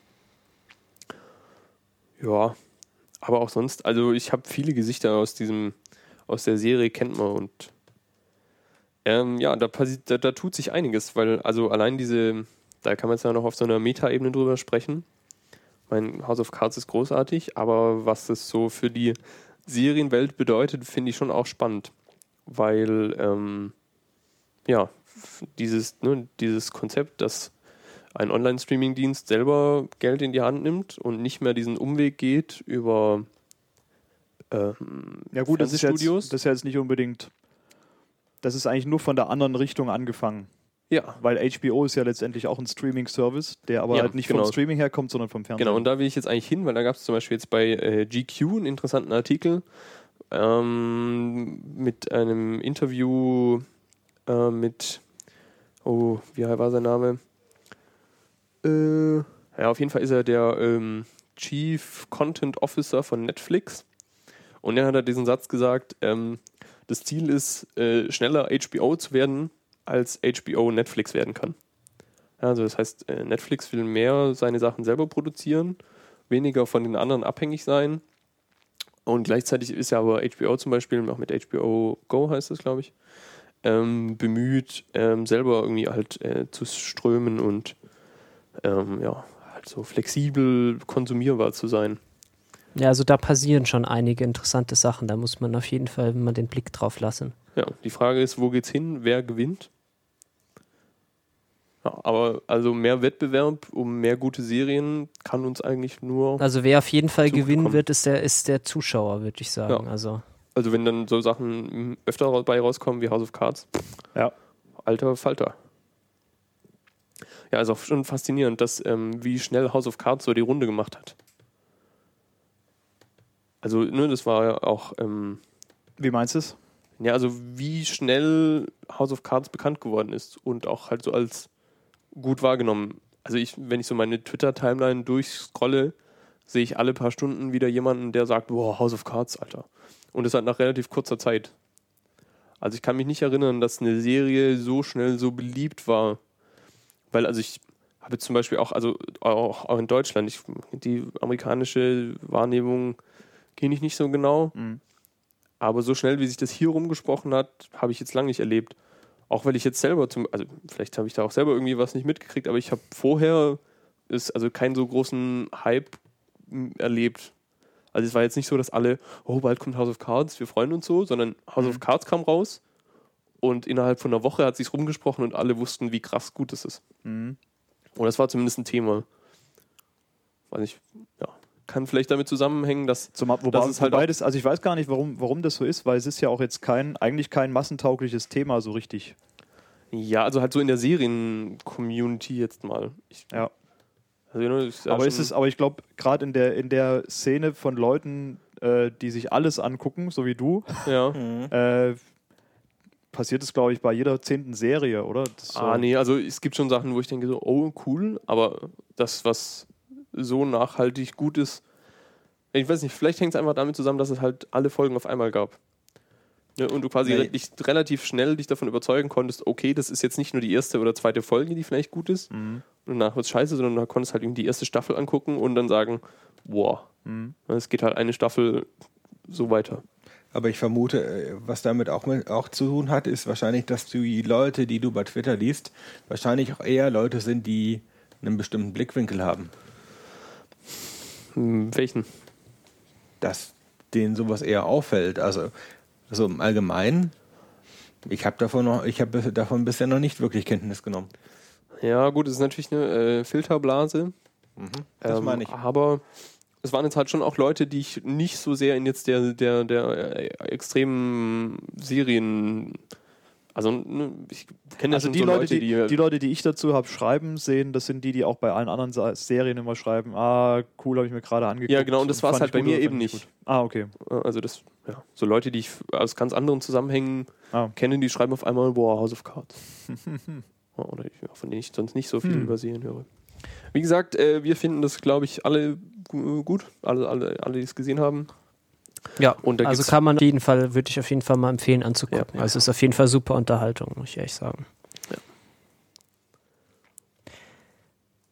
Ja, aber auch sonst, also ich habe viele Gesichter aus diesem, aus der Serie kennt man und ähm, ja, da, da, da tut sich einiges, weil also allein diese, da kann man jetzt ja noch auf so einer Metaebene drüber sprechen. Mein House of Cards ist großartig, aber was das so für die Serienwelt bedeutet, finde ich schon auch spannend, weil ähm, ja, dieses, ne, dieses Konzept, dass ein Online-Streaming-Dienst selber Geld in die Hand nimmt und nicht mehr diesen Umweg geht über ähm, Ja gut, das ist, jetzt, das ist ja jetzt nicht unbedingt. Das ist eigentlich nur von der anderen Richtung angefangen. Ja, Weil HBO ist ja letztendlich auch ein Streaming-Service, der aber Ja, halt nicht genau. vom Streaming herkommt, sondern vom Fernsehen. genau. Und da will ich jetzt eigentlich hin, weil da gab es zum Beispiel jetzt bei äh, GQ einen interessanten Artikel ähm, mit einem Interview äh, mit, oh, wie war sein Name? Äh, ja, auf jeden Fall ist er der ähm, Chief Content Officer von Netflix. Und er hat halt diesen Satz gesagt, ähm, das Ziel ist, äh, schneller HBO zu werden, als HBO Netflix werden kann. Also das heißt, äh, Netflix will mehr seine Sachen selber produzieren, weniger von den anderen abhängig sein. Und gleichzeitig ist ja aber HBO zum Beispiel, auch mit HBO Go heißt es, glaube ich, ähm, bemüht, ähm, selber irgendwie halt äh, zu strömen und ähm, ja, halt so flexibel konsumierbar zu sein. Ja, also da passieren schon einige interessante Sachen. Da muss man auf jeden Fall mal den Blick drauf lassen. Ja, die Frage ist, wo geht's hin? Wer gewinnt? Ja, aber also mehr Wettbewerb um mehr gute Serien kann uns eigentlich nur. Also wer auf jeden Fall gewinnen wird, ist der, ist der Zuschauer, würde ich sagen. Ja. Also Also wenn dann so Sachen öfter ra- bei rauskommen wie House of Cards, Ja. alter Falter. Ja, ist auch schon faszinierend, dass ähm, wie schnell House of Cards so die Runde gemacht hat. Also, ne, das war ja auch, ähm, Wie meinst du es? ja, also wie schnell House of Cards bekannt geworden ist und auch halt so als gut wahrgenommen. Also ich, wenn ich so meine Twitter-Timeline durchscrolle, sehe ich alle paar Stunden wieder jemanden, der sagt, boah, House of Cards, Alter. Und das halt nach relativ kurzer Zeit. Also ich kann mich nicht erinnern, dass eine Serie so schnell so beliebt war. Weil, also ich habe zum Beispiel auch, also auch, auch in Deutschland, ich, die amerikanische Wahrnehmung kenne ich nicht so genau. Mhm. Aber so schnell, wie sich das hier rumgesprochen hat, habe ich jetzt lange nicht erlebt. Auch weil ich jetzt selber zum, also vielleicht habe ich da auch selber irgendwie was nicht mitgekriegt, aber ich habe vorher ist also keinen so großen Hype erlebt. Also es war jetzt nicht so, dass alle, oh, bald kommt House of Cards, wir freuen uns so, sondern House of Cards kam raus und innerhalb von einer Woche hat sich's rumgesprochen und alle wussten, wie krass gut es ist. Mhm. Und das war zumindest ein Thema. Weiß ich, ja. Kann vielleicht damit zusammenhängen, dass Zum, wobei, Das ist halt das, also ich weiß gar nicht, warum, warum das so ist, weil es ist ja auch jetzt kein, eigentlich kein massentaugliches Thema so richtig. Ja, also halt so in der Serien-Community jetzt mal. Ich, Ja. also, ne, ist ja aber, ist es, aber ich glaube, gerade in der, in der Szene von Leuten, äh, die sich alles angucken, so wie du, Ja. äh, passiert es, glaube ich, bei jeder zehnten Serie, oder? Das ist so- Ah, nee, also es gibt schon Sachen, wo ich denke so, oh, cool, aber das, was so nachhaltig gut ist, ich weiß nicht, vielleicht hängt es einfach damit zusammen, dass es halt alle Folgen auf einmal gab. Ne, und du quasi Nee. dich relativ schnell dich davon überzeugen konntest, okay, das ist jetzt nicht nur die erste oder zweite Folge, die vielleicht gut ist, Mhm. und danach wird scheiße, sondern du konntest halt irgendwie die erste Staffel angucken und dann sagen, wow, Mhm. es geht halt eine Staffel so weiter. Aber ich vermute, äh, was damit auch, mit, auch zu tun hat, ist wahrscheinlich, dass die Leute, die du bei Twitter liest, wahrscheinlich auch eher Leute sind, die einen bestimmten Blickwinkel haben. Hm, welchen? Dass denen sowas eher auffällt. Also, also im Allgemeinen, ich habe davon, noch- ich hab davon bisher noch nicht wirklich Kenntnis genommen. Ja, gut, es ist natürlich eine äh, Filterblase. Das Ähm, meine ich. Aber es waren jetzt halt schon auch Leute, die ich nicht so sehr in jetzt der, der, der äh, extremen Serien. Also, ne, ich kenne Also die, so Leute, die, die, die Leute, die ich dazu habe schreiben sehen, das sind die, die auch bei allen anderen Sa- Serien immer schreiben, ah, cool, habe ich mir gerade angeguckt. Ja, genau, und das war's fand halt bei mir eben nicht. gut. Ah, okay. also das, ja, so Leute, die ich aus ganz anderen Zusammenhängen Ah. kenne, die schreiben auf einmal, boah, House of Cards. Oder ich, von denen ich sonst nicht so viel Hm. über Serien höre. Wie gesagt, äh, wir finden das, glaube ich, alle gu- gut. Alle, alle, alle die es gesehen haben. Ja, also kann man auf jeden Fall, würde ich auf jeden Fall mal empfehlen anzugucken. Ja, ja. Also es ist auf jeden Fall super Unterhaltung, muss ich ehrlich sagen.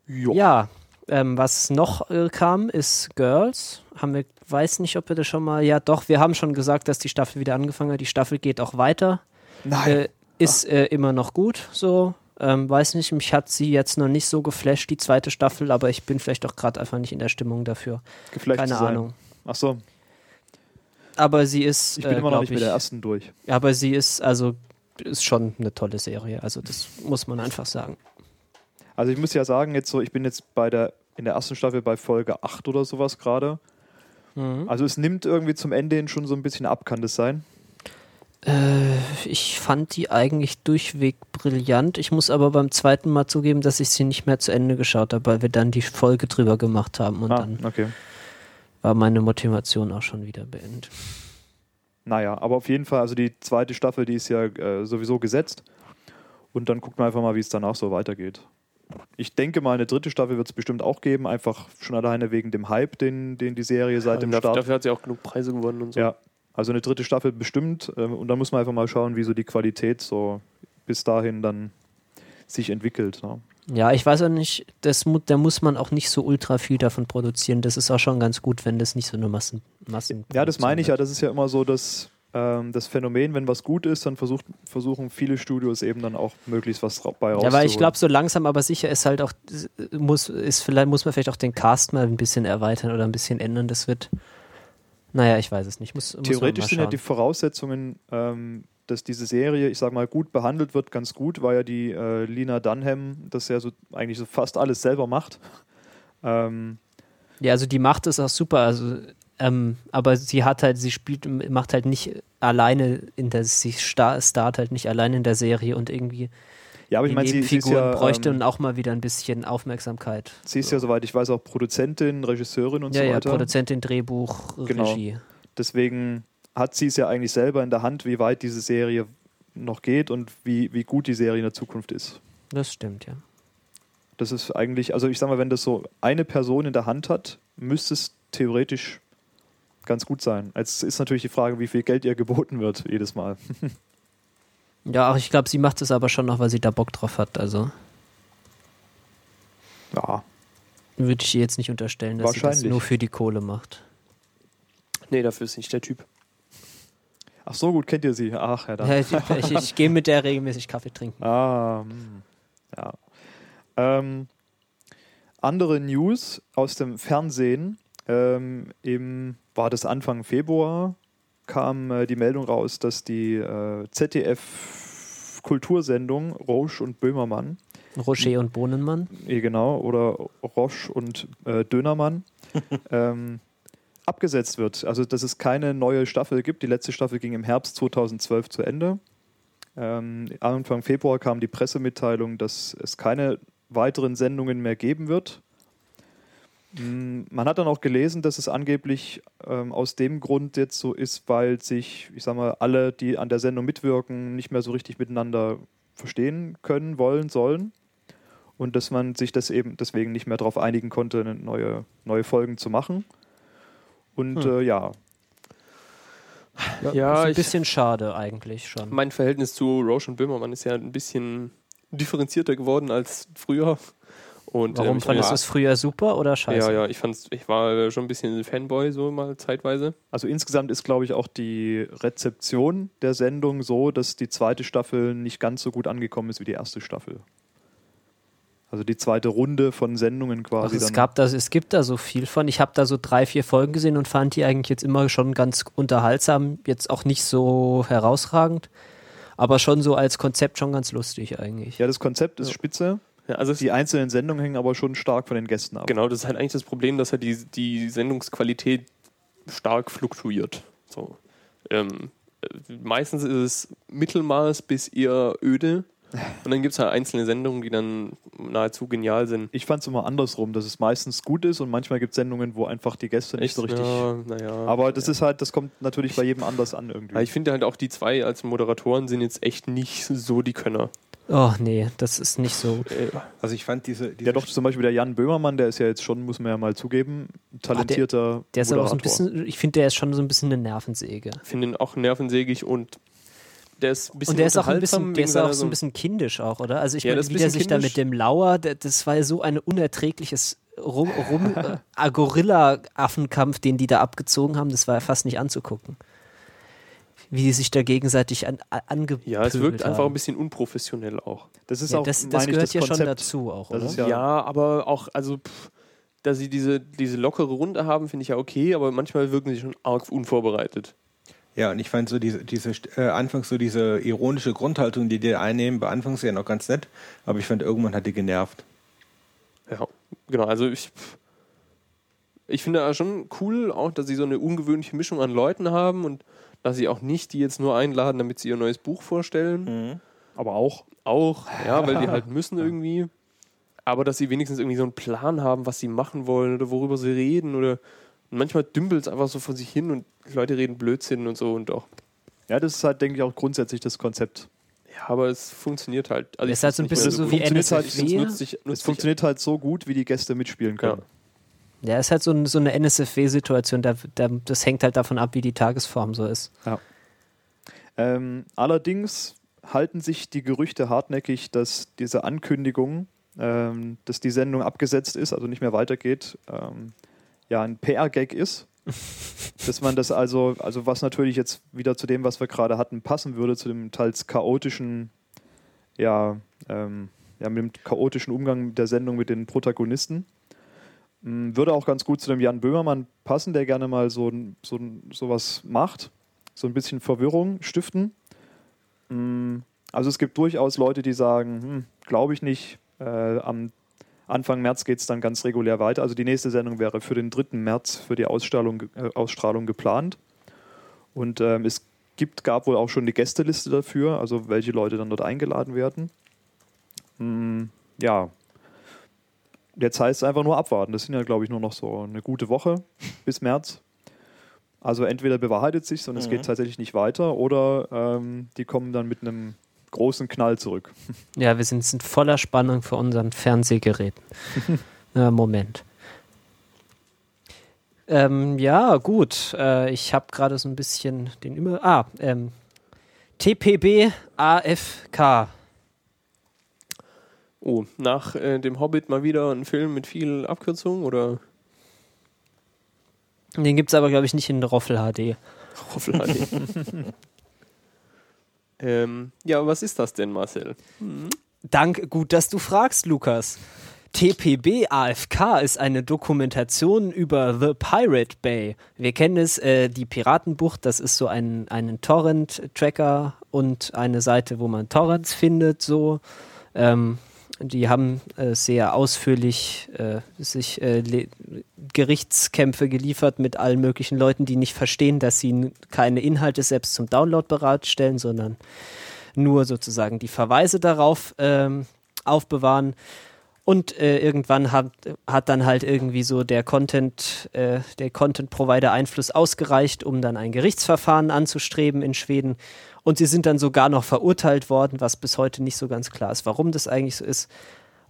Jo. Ja, ähm, was noch äh, kam, ist Girls. Haben wir, weiß nicht, ob wir das schon mal, ja doch, wir haben schon gesagt, dass die Staffel wieder angefangen hat. Die Staffel geht auch weiter. Nein. Äh, ist äh, immer noch gut, so. Ähm, weiß nicht, mich hat sie jetzt noch nicht so geflasht, die zweite Staffel, aber ich bin vielleicht auch gerade einfach nicht in der Stimmung dafür. Geflasht Keine. Ahnung. Ach so, Aber sie ist, ich bin äh, immer noch nicht mit der ersten durch. Aber sie ist, also, ist schon eine tolle Serie. Also, das muss man einfach sagen. Also ich muss ja sagen, jetzt so, ich bin jetzt bei der, in der ersten Staffel bei Folge 8 oder sowas gerade. Mhm. Also es nimmt irgendwie zum Ende hin schon so ein bisschen ab, kann das sein? Äh, ich fand die eigentlich durchweg brillant. Ich muss aber beim zweiten Mal zugeben, dass ich sie nicht mehr zu Ende geschaut habe, weil wir dann die Folge drüber gemacht haben und ah, dann okay. War meine Motivation auch schon wieder beendet. Naja, aber auf jeden Fall, also die zweite Staffel, die ist ja äh, sowieso gesetzt. Und dann guckt man einfach mal, wie es danach so weitergeht. Ich denke mal, eine dritte Staffel wird es bestimmt auch geben, einfach schon alleine wegen dem Hype, den, den die Serie seit dem dafür, Start. dafür hat sie auch genug Preise gewonnen und so. Ja, also eine dritte Staffel bestimmt. ähm, Und dann muss man einfach mal schauen, wie so die Qualität so bis dahin dann sich entwickelt. Ne? Ja, ich weiß auch nicht, das, da muss man auch nicht so ultra viel davon produzieren. Das ist auch schon ganz gut, wenn das nicht so eine Massen, Massen Ja, das meine ich ja. Das ist ja immer so das, ähm, das Phänomen, wenn was gut ist, dann versucht, versuchen viele Studios eben dann auch möglichst was bei Ja, rauszuholen. weil ich glaube, so langsam aber sicher ist halt auch, muss, ist vielleicht, muss man vielleicht auch den Cast mal ein bisschen erweitern oder ein bisschen ändern. Das wird, naja, ich weiß es nicht. Muss, muss Theoretisch man sind ja die. Voraussetzungen, ähm, dass diese Serie, ich sag mal, gut behandelt wird, ganz gut, weil ja die äh, Lina Dunham das ja so eigentlich so fast alles selber macht. Ähm, Ja, also die macht es auch super. Also, ähm, aber sie hat halt, sie spielt, macht halt nicht alleine in der, sie star, start halt nicht alleine in der Serie und irgendwie ja, aber ich meine, sie, sie ist ja, bräuchten ähm, auch mal wieder ein bisschen Aufmerksamkeit. sie ist ja, soweit ich weiß, auch Produzentin, Regisseurin und ja, so ja, weiter. Produzentin, Drehbuch, Genau. Regie. Deswegen hat sie es ja eigentlich selber in der Hand, wie weit diese Serie noch geht und wie, wie gut die Serie in der Zukunft ist. Das stimmt, ja. Das ist eigentlich, also ich sag mal, wenn das so eine Person in der Hand hat, müsste es theoretisch ganz gut sein. Jetzt ist natürlich die Frage, wie viel Geld ihr geboten wird jedes Mal. Ja, auch ich glaube, sie macht es aber schon noch, weil sie da Bock drauf hat. Also. Ja, Würde ich ihr jetzt nicht unterstellen, dass sie das nur für die Kohle macht. Nee, dafür ist nicht der Typ. Ach so gut kennt ihr sie. Ach ja, dann. Ja, ich ich, ich gehe mit der regelmäßig Kaffee trinken. Ah, hm. ja. Ähm, andere News aus dem Fernsehen. Ähm, im, war das Anfang Februar, kam äh, die Meldung raus, dass die äh, ZDF-Kultursendung Roche und Böhmermann, Rocher und Bohnenmann. eh genau, oder Roche und äh, Dönermann, ähm, abgesetzt wird. Also, dass es keine neue Staffel gibt. Die letzte Staffel ging im Herbst 2012 zu Ende. Ähm, Anfang Februar kam die Pressemitteilung, dass es keine weiteren Sendungen mehr geben wird. Mm, Man hat dann auch gelesen, dass es angeblich ähm, aus dem Grund jetzt so ist, weil sich, ich sag mal, alle, die an der Sendung mitwirken, nicht mehr so richtig miteinander verstehen können, wollen, sollen. Und dass man sich das eben deswegen nicht mehr darauf einigen konnte, neue, neue Folgen zu machen. Und Hm. äh, ja, ist Ja, ein ich, bisschen schade eigentlich schon. mein Verhältnis zu Roche und Böhmermann ist ja ein bisschen differenzierter geworden als früher. Und, Warum ähm, fandest du es früher super oder scheiße? Ja, ja, ich fand's, ich war schon ein bisschen Fanboy, so mal zeitweise. Also insgesamt ist, glaube ich, auch die Rezeption der Sendung so, dass die zweite Staffel nicht ganz so gut angekommen ist wie die erste Staffel. Also die zweite Runde von Sendungen Ach, quasi es, dann. gab das, es gibt da so viel von. Ich habe da so drei, vier Folgen gesehen und fand die eigentlich jetzt immer schon ganz unterhaltsam. Jetzt auch nicht so herausragend, aber schon so als Konzept schon ganz lustig eigentlich. ja, das Konzept ist Ja. spitze. Ja, also Die einzelnen Sendungen hängen aber schon stark von den Gästen ab. genau, das ist halt eigentlich das Problem, dass halt die, die Sendungsqualität stark fluktuiert. So. Ähm, äh, meistens ist es Mittelmaß bis eher öde. Und dann gibt es halt einzelne Sendungen, die dann nahezu genial sind. Ich fand es immer andersrum, dass es meistens gut ist und manchmal gibt es Sendungen, wo einfach die Gäste nicht so richtig. Ja, naja. Aber das ist halt, das kommt natürlich bei jedem anders an irgendwie. Ja, ich finde halt auch die zwei als Moderatoren sind jetzt echt nicht so die Könner. Oh nee, das ist nicht so. Äh, Also ich fand diese, diese ja, doch zum Beispiel der Jan Böhmermann, der ist ja jetzt schon, muss man ja mal zugeben, ein talentierter Der ist aber auch so ein Moderator. bisschen, ich finde, der ist schon so ein bisschen eine Nervensäge. finde ihn auch nervensägig und der ist ein bisschen Und der ist auch ein bisschen, der ist auch so ein bisschen kindisch auch, oder? Also ich Ja, meine, wie der sich da mit dem Lauer, der, das war ja so ein unerträgliches Rum, Rum äh, Gorilla-Affenkampf, den die da abgezogen haben, das war ja fast nicht anzugucken. Wie die sich da gegenseitig an, an, angepöbelt Ja, es wirkt haben. einfach ein bisschen unprofessionell auch. Das ist ja, auch, das, das ich, gehört das ja Konzept. schon dazu auch, oder? Ja, Ja. aber auch, also, pff, dass sie diese, diese lockere Runde haben, finde ich ja okay, aber manchmal wirken sie schon arg unvorbereitet. Ja, und ich fand so diese, diese äh, anfangs so diese ironische Grundhaltung, die die einnehmen, bei Anfangs ja noch ganz nett, aber ich fand irgendwann hat die genervt. Ja, genau, also ich. pff, Ich finde ja schon cool, auch, dass sie so eine ungewöhnliche Mischung an Leuten haben und dass sie auch nicht die jetzt nur einladen, damit sie ihr neues Buch vorstellen. aber auch. Auch, ja, weil die halt müssen irgendwie. Aber dass sie wenigstens irgendwie so einen Plan haben, was sie machen wollen oder worüber sie reden oder und manchmal dümpelt es einfach so vor sich hin und Leute reden Blödsinn und so und auch. Ja, das ist halt, denke ich, auch grundsätzlich das Konzept. Ja, aber es funktioniert halt. Also ich ist halt so ein bisschen mehr so wie funktioniert halt, NSFW. Es nutzt sich, Es nutzt sich funktioniert halt so gut, wie die Gäste mitspielen können. Ja, ist halt so, ein, so eine NSFW-Situation, da, da, das hängt halt davon ab, wie die Tagesform so ist. Ähm, allerdings halten sich die Gerüchte hartnäckig, dass diese Ankündigung, ähm, dass die Sendung abgesetzt ist, also nicht mehr weitergeht, ähm, ja ein PR-Gag ist. dass man das also, also was natürlich jetzt wieder zu dem, was wir gerade hatten, passen würde, zu dem teils chaotischen, ja, ähm, ja, mit dem chaotischen Umgang der Sendung mit den Protagonisten. Mm, Würde auch ganz gut zu dem Jan Böhmermann passen, der gerne mal so, so, ein- sowas macht. So ein bisschen Verwirrung stiften. Mm, Also es gibt durchaus Leute, die sagen, hm, glaube ich nicht, äh, am Anfang März geht es dann ganz regulär weiter. Also die nächste Sendung wäre für den 3. März für die Ausstrahlung, äh, Ausstrahlung geplant. Und ähm, es gibt, gab wohl auch schon die Gästeliste dafür, also welche Leute dann dort eingeladen werden. Mm, ja, jetzt heißt es einfach nur abwarten. Das sind ja, glaube ich, nur noch so eine gute Woche bis März. Also entweder bewahrheitet sich und es Mhm. geht tatsächlich nicht weiter oder ähm, die kommen dann mit einem großen Knall zurück. Ja, wir sind, sind voller Spannung für unseren Fernsehgerät. äh, Moment. Ähm, ja, gut. Äh, ich habe gerade so ein bisschen den immer. Ah, ähm, TPB AFK. Oh, nach äh, dem Hobbit mal wieder ein Film mit viel Abkürzung oder Den gibt es aber, glaube ich, nicht in Roffel HD. Roffel HD? ähm, ja, was ist das denn, Marcel? Dank, gut, dass du fragst, Lukas. TPB AFK ist eine Dokumentation über The Pirate Bay. Wir kennen es, äh, die Piratenbucht, das ist so ein, ein Torrent-Tracker und eine Seite, wo man Torrents findet, so. Ähm, die haben äh, sehr ausführlich äh, sich äh, Gerichtskämpfe geliefert mit allen möglichen Leuten, die nicht verstehen, dass sie keine Inhalte selbst zum Download bereitstellen, sondern nur sozusagen die Verweise darauf ähm, aufbewahren. Und äh, irgendwann hat, hat dann halt irgendwie so der Content, äh, der Content-Provider Einfluss ausgereicht, um dann ein Gerichtsverfahren anzustreben in Schweden. Und sie sind dann sogar noch verurteilt worden, was bis heute nicht so ganz klar ist, warum das eigentlich so ist.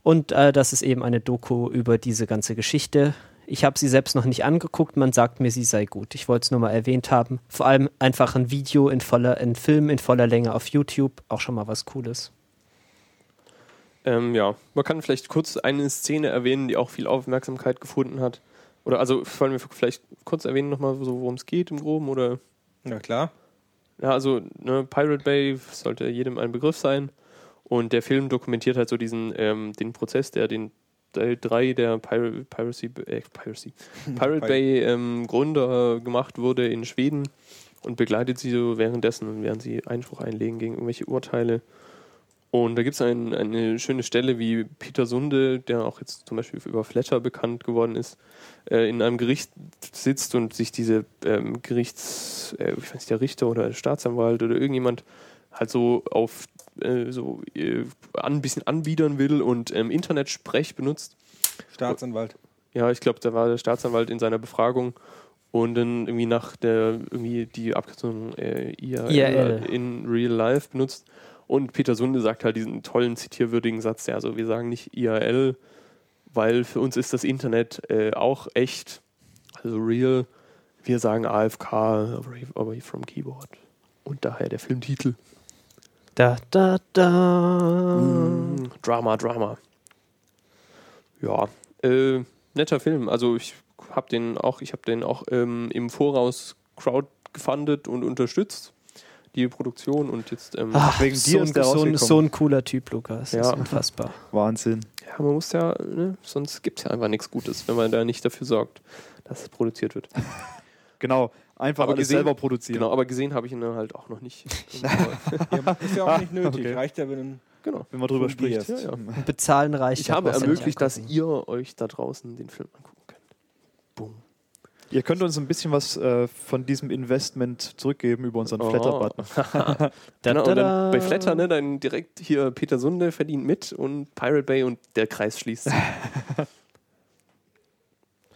Und äh, das ist eben eine Doku über diese ganze Geschichte. Ich habe sie selbst noch nicht angeguckt, man sagt mir, sie sei gut. Ich wollte es nur mal erwähnt haben. Vor allem einfach ein Video in voller, ein Film in voller Länge auf YouTube, auch schon mal was Cooles. Ähm, ja, man kann vielleicht kurz eine Szene erwähnen, die auch viel Aufmerksamkeit gefunden hat. Oder also wollen wir vielleicht kurz erwähnen nochmal, so, worum es geht im Groben oder Na klar. Ja, also ne, Pirate Bay sollte jedem ein Begriff sein. Und der Film dokumentiert halt so diesen ähm, den Prozess, der den Teil 3 der Pir Piracy, äh, Piracy, Pirate Pi- Bay ähm, Gründer gemacht wurde in Schweden und begleitet sie so währenddessen und während sie Einspruch einlegen gegen irgendwelche Urteile. Und da gibt es ein, eine schöne Stelle, wie Peter Sunde, der auch jetzt zum Beispiel über Fletcher bekannt geworden ist, äh, in einem Gericht sitzt und sich diese ähm, Gerichts, äh, ich weiß nicht, der Richter oder der Staatsanwalt oder irgendjemand halt so auf äh, so äh, ein bisschen anbiedern will und ähm, Internetsprech benutzt. Staatsanwalt. Ja, ich glaube, da war der Staatsanwalt in seiner Befragung und dann irgendwie nach der irgendwie die Abkürzung äh, IRL, IRL. in Real Life benutzt. Und Peter Sunde sagt halt diesen tollen zitierwürdigen Satz, ja, also wir sagen nicht IRL, weil für uns ist das Internet äh, auch echt, also real. Wir sagen AFK, away, from keyboard. Und daher der Filmtitel. Da, da, da. Mm, Drama, Drama. Ja, äh, netter Film. Also ich habe den auch, ich habe den auch ähm, im Voraus crowdgefundet und unterstützt die Produktion und jetzt ähm, Ach, wegen so, dir ein, ist der so, ein, rausgekommen. so ein cooler Typ, Lukas. Das Ja. ist unfassbar. Wahnsinn. ja, man muss ja, ne, sonst gibt es ja einfach nichts Gutes, wenn man da nicht dafür sorgt, dass es produziert wird. Genau. Einfach Aber alles gesehen- selber produzieren. Genau, aber gesehen habe ich ihn dann halt auch noch nicht. Ja, ist ja auch nicht nötig. okay. Reicht ja, wenn genau. Wenn man drüber spricht. Ja, ja. Bezahlen reicht. Ich das habe ermöglicht, dass ihr euch da draußen den Film angucken könnt. Boom. Ihr könnt uns ein bisschen was äh, von diesem Investment zurückgeben über unseren Oh. Flatter-Button. Genau, und dann bei Flatter, ne, dann direkt hier Peter Sunde verdient mit und Pirate Bay und der Kreis schließt.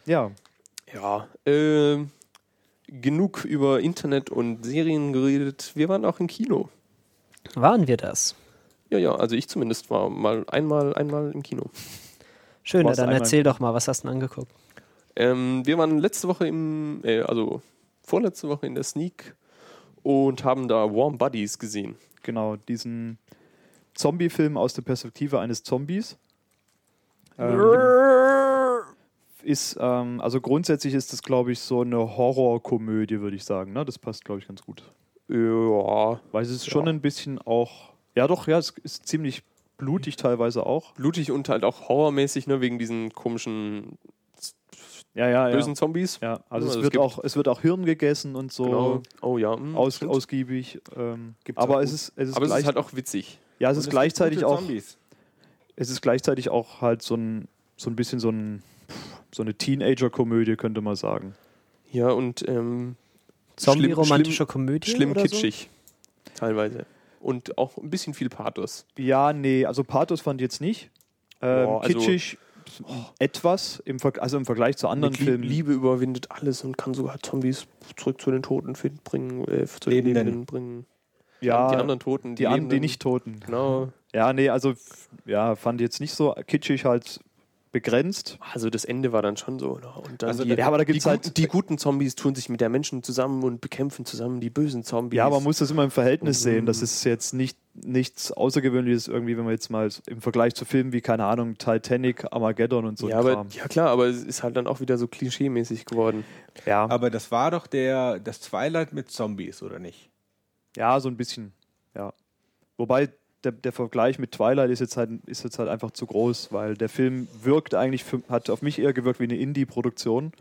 Ja, ja, ähm, genug über Internet und Serien geredet. Wir waren auch im Kino. Waren wir das? Ja, ja, also ich zumindest war mal einmal, einmal im Kino. Schön, dann einmal- erzähl doch mal, was hast du denn angeguckt? Ähm, wir waren letzte Woche im, äh, also vorletzte Woche in der Sneak und haben da Warm Buddies gesehen. genau. Diesen Zombie-Film aus der Perspektive eines Zombies. Ähm, ist, ähm, also grundsätzlich ist das, glaube ich, so eine Horrorkomödie, würde ich sagen. Ne? Das passt, glaube ich, ganz gut. Ja, Weil es ist schon Ja. ein bisschen auch, ja doch, ja, es ist ziemlich blutig teilweise auch. blutig und halt auch horrormäßig, ne, wegen diesen komischen Ja, ja, ja. bösen Zombies. Ja, also Ja, es, es wird auch, es wird auch Hirn gegessen und so Genau. Oh ja. hm, aus, ausgiebig. Ähm, Gibt's aber es ist, es ist Aber es ist halt auch witzig. ja, es Und ist gibt gleichzeitig auch, Zombies. es ist gleichzeitig auch halt so ein, so ein bisschen so ein, so eine Teenager-Komödie, könnte man sagen. Ja, und ähm, Zombie-romantische Komödie? schlimm oder kitschig. Teilweise. Und auch ein bisschen viel Pathos. Ja, nee, also Pathos fand ich jetzt nicht. Ähm, Boah, also- etwas, im Ver also im Vergleich zu anderen Mit Lie- Filmen. Liebe überwindet alles und kann sogar Zombies zurück zu den Toten finden, bringen, äh, zu den Lebenden. Bringen. ja, die anderen Toten, die, an, die Lebenden. nicht Toten. Genau. Ja, nee, also ja, fand ich jetzt nicht so kitschig halt begrenzt. Also das Ende war dann schon so. Ne? Und dann Also die, da- ja, aber da die, gibt's halt- guten, die guten Zombies tun sich mit der Menschen zusammen und bekämpfen zusammen die bösen Zombies. Ja, aber man muss das immer im Verhältnis sehen. Mhm. Das ist jetzt nicht nichts Außergewöhnliches irgendwie, wenn man jetzt mal im Vergleich zu Filmen wie, keine Ahnung, Titanic, Armageddon und so ja, aber, ja klar, aber es ist halt dann auch wieder so klischee-mäßig geworden. Ja, Aber das war doch der, das Twilight mit Zombies, oder nicht? ja, so ein bisschen. Ja. Wobei der, der Vergleich mit Twilight ist jetzt, halt, ist jetzt halt einfach zu groß, weil der Film wirkt eigentlich, für, hat auf mich eher gewirkt wie eine Indie-Produktion.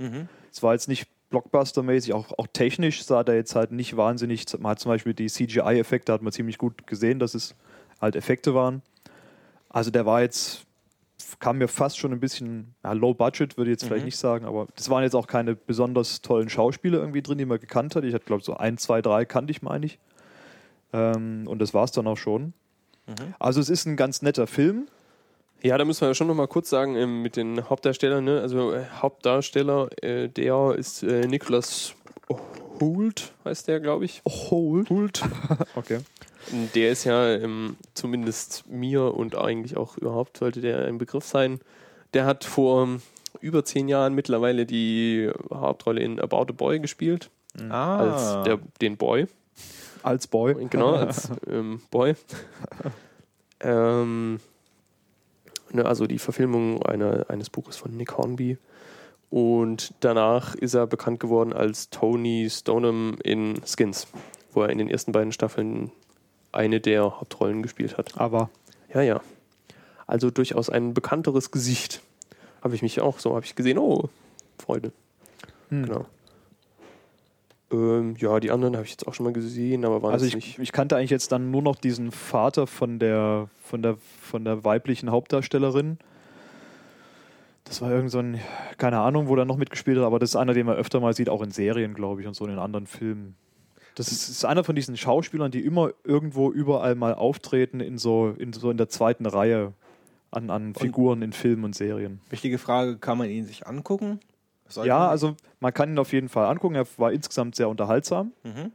Es war jetzt nicht Blockbuster-mäßig, auch, auch technisch sah der jetzt halt nicht wahnsinnig. Man hat zum Beispiel die CGI-Effekte, hat man ziemlich gut gesehen, dass es halt Effekte waren. Also der war jetzt, kam mir fast schon ein bisschen, ja, low budget würde ich jetzt vielleicht nicht sagen, aber das waren jetzt auch keine besonders tollen Schauspieler irgendwie drin, die man gekannt hat. Ich hatte, glaube so ein, zwei, drei kannte ich, meine ich. Ähm, und das war es dann auch schon. Also es ist ein ganz netter Film. Ja, da müssen wir ja schon noch mal kurz sagen ähm, mit den Hauptdarstellern. Ne? Also äh, Hauptdarsteller, äh, der ist äh, Nicholas Hoult, heißt der, glaube ich. Holt. Hoult. Okay. Der ist ja ähm, zumindest mir und eigentlich auch überhaupt sollte der ein Begriff sein. Der hat vor ähm, über zehn Jahren mittlerweile die Hauptrolle in About a Boy gespielt. Ah. Als der, den Boy. Als Boy. Genau, als ähm, Boy. ähm, ne, also die Verfilmung einer, eines Buches von Nick Hornby. Und danach ist er bekannt geworden als Tony Stoneham in Skins, wo er in den ersten beiden Staffeln eine der Hauptrollen gespielt hat. Aber Ja, ja. Also durchaus ein bekannteres Gesicht. Habe ich mich auch so, habe ich gesehen, oh, Freude. Hm. Genau. Ähm, ja, die anderen habe ich jetzt auch schon mal gesehen, aber waren Also ich, nicht. ich kannte eigentlich jetzt dann nur noch diesen Vater von der, von der, von der weiblichen Hauptdarstellerin. Das war irgend so ein, keine Ahnung, wo der noch mitgespielt hat, aber das ist einer, den man öfter mal sieht, auch in Serien, glaube ich, und so in anderen Filmen. Das ist, ist einer von diesen Schauspielern, die immer irgendwo überall mal auftreten, in so in, so in der zweiten Reihe an, an Figuren in Filmen und Serien. Wichtige Frage, kann man ihn sich angucken? Ja, also man kann ihn auf jeden Fall angucken. Er war insgesamt sehr unterhaltsam. Mhm.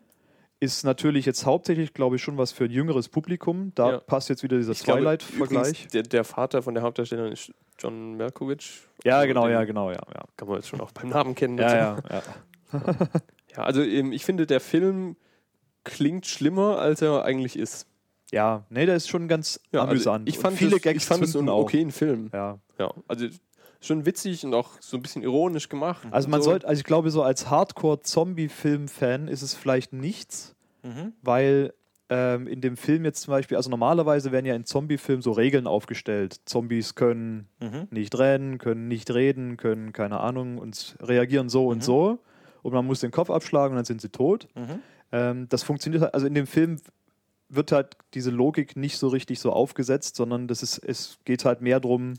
Ist natürlich jetzt hauptsächlich, glaube ich, schon was für ein jüngeres Publikum. Da Ja. passt jetzt wieder dieser Ich Twilight-Vergleich. Der, der Vater von der Hauptdarstellerin ist John Malkovich. Ja, Also genau, ja, genau, ja. Ja, Kann man jetzt schon auch beim Namen kennen. ja, ja, ja. ja also ähm, ich finde, der Film klingt schlimmer, als er eigentlich ist. ja nee, der ist schon ganz Ja, also amüsant. ich Und fand viele es, Gags ich fand es einen okayen Film. Ja. Ja, also schon witzig und auch so ein bisschen ironisch gemacht. Also man so. sollte, also ich glaube, so als Hardcore-Zombie-Film-Fan ist es vielleicht nichts, Mhm. weil ähm, in dem Film jetzt zum Beispiel, also normalerweise werden ja in Zombie-Filmen so Regeln aufgestellt. Zombies können Mhm. nicht rennen, können nicht reden, können keine Ahnung und reagieren so und so. Und man muss den Kopf abschlagen und dann sind sie tot. Mhm. Ähm, das funktioniert halt, also in dem Film wird halt diese Logik nicht so richtig so aufgesetzt, sondern das ist, es geht halt mehr darum,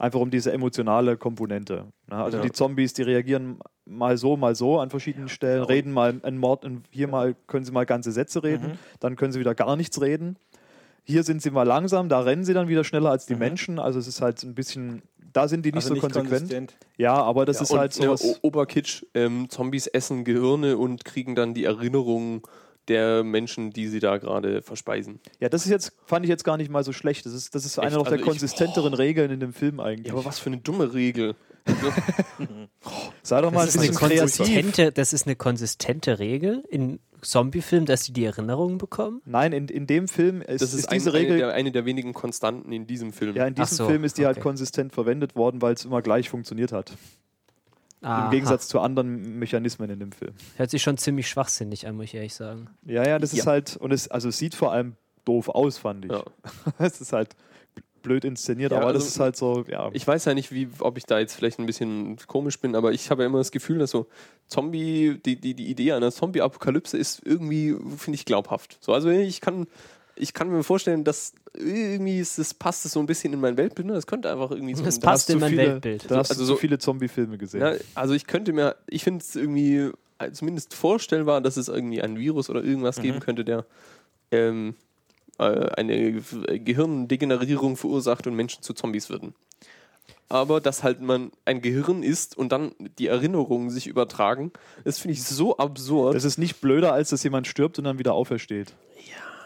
einfach um diese emotionale Komponente. Ne? Also Ja. die Zombies, die reagieren mal so, mal so an verschiedenen Stellen, reden mal einen Mord, und hier mal können sie mal ganze Sätze reden, dann können sie wieder gar nichts reden. Hier sind sie mal langsam, da rennen sie dann wieder schneller als die Menschen. Also es ist halt ein bisschen, da sind die nicht Also so nicht konsequent. konsistent. Ja, aber das Ja, ist halt ne, sowas. O- Oberkitsch, ähm, Zombies essen Gehirne und kriegen dann die Erinnerungen der Menschen, die sie da gerade verspeisen. Ja, das ist jetzt, fand ich jetzt gar nicht mal so schlecht. Das ist, das ist eine noch der Also ich- konsistenteren Regeln in dem Film eigentlich. Ja, aber was für eine dumme Regel. Sei doch mal ein Das ist, eine konsistente, das ist eine konsistente Regel in Zombie-Filmen, dass sie die Erinnerungen bekommen. Nein, in, in dem Film ist, Das ist, ist diese ein, Regel. eine, der, eine der wenigen Konstanten in diesem Film. ja, in diesem so, Film ist die halt okay. konsistent verwendet worden, weil es immer gleich funktioniert hat. Aha. Im Gegensatz zu anderen Mechanismen in dem Film. Hört sich schon ziemlich schwachsinnig an, muss ich ehrlich sagen. Ja, ja, das ist Ja. halt, und es, also es sieht vor allem doof aus, fand ich. Ja. Es ist halt blöd inszeniert, Ja, aber das also- ist halt so, ja. Ich weiß ja nicht, wie, ob ich da jetzt vielleicht ein bisschen komisch bin, aber ich habe ja immer das Gefühl, dass so Zombie, die, die, die Idee einer Zombie-Apokalypse ist irgendwie, finde ich, glaubhaft. So, also ich kann, ich kann mir vorstellen, dass irgendwie ist, das passt es so ein bisschen in mein Weltbild. Ne? Das könnte einfach irgendwie so Das ein- Da passt in mein viele, Weltbild. Da hast Also du so viele Zombie-Filme gesehen. Ja, also ich könnte mir, ich finde es irgendwie äh, zumindest vorstellbar, dass es irgendwie ein Virus oder irgendwas geben könnte, der ähm, äh, eine Gehirndegenerierung verursacht und Menschen zu Zombies würden. Aber dass halt man ein Gehirn ist und dann die Erinnerungen sich übertragen, das finde ich so absurd. Das ist nicht blöder, als dass jemand stirbt und dann wieder aufersteht.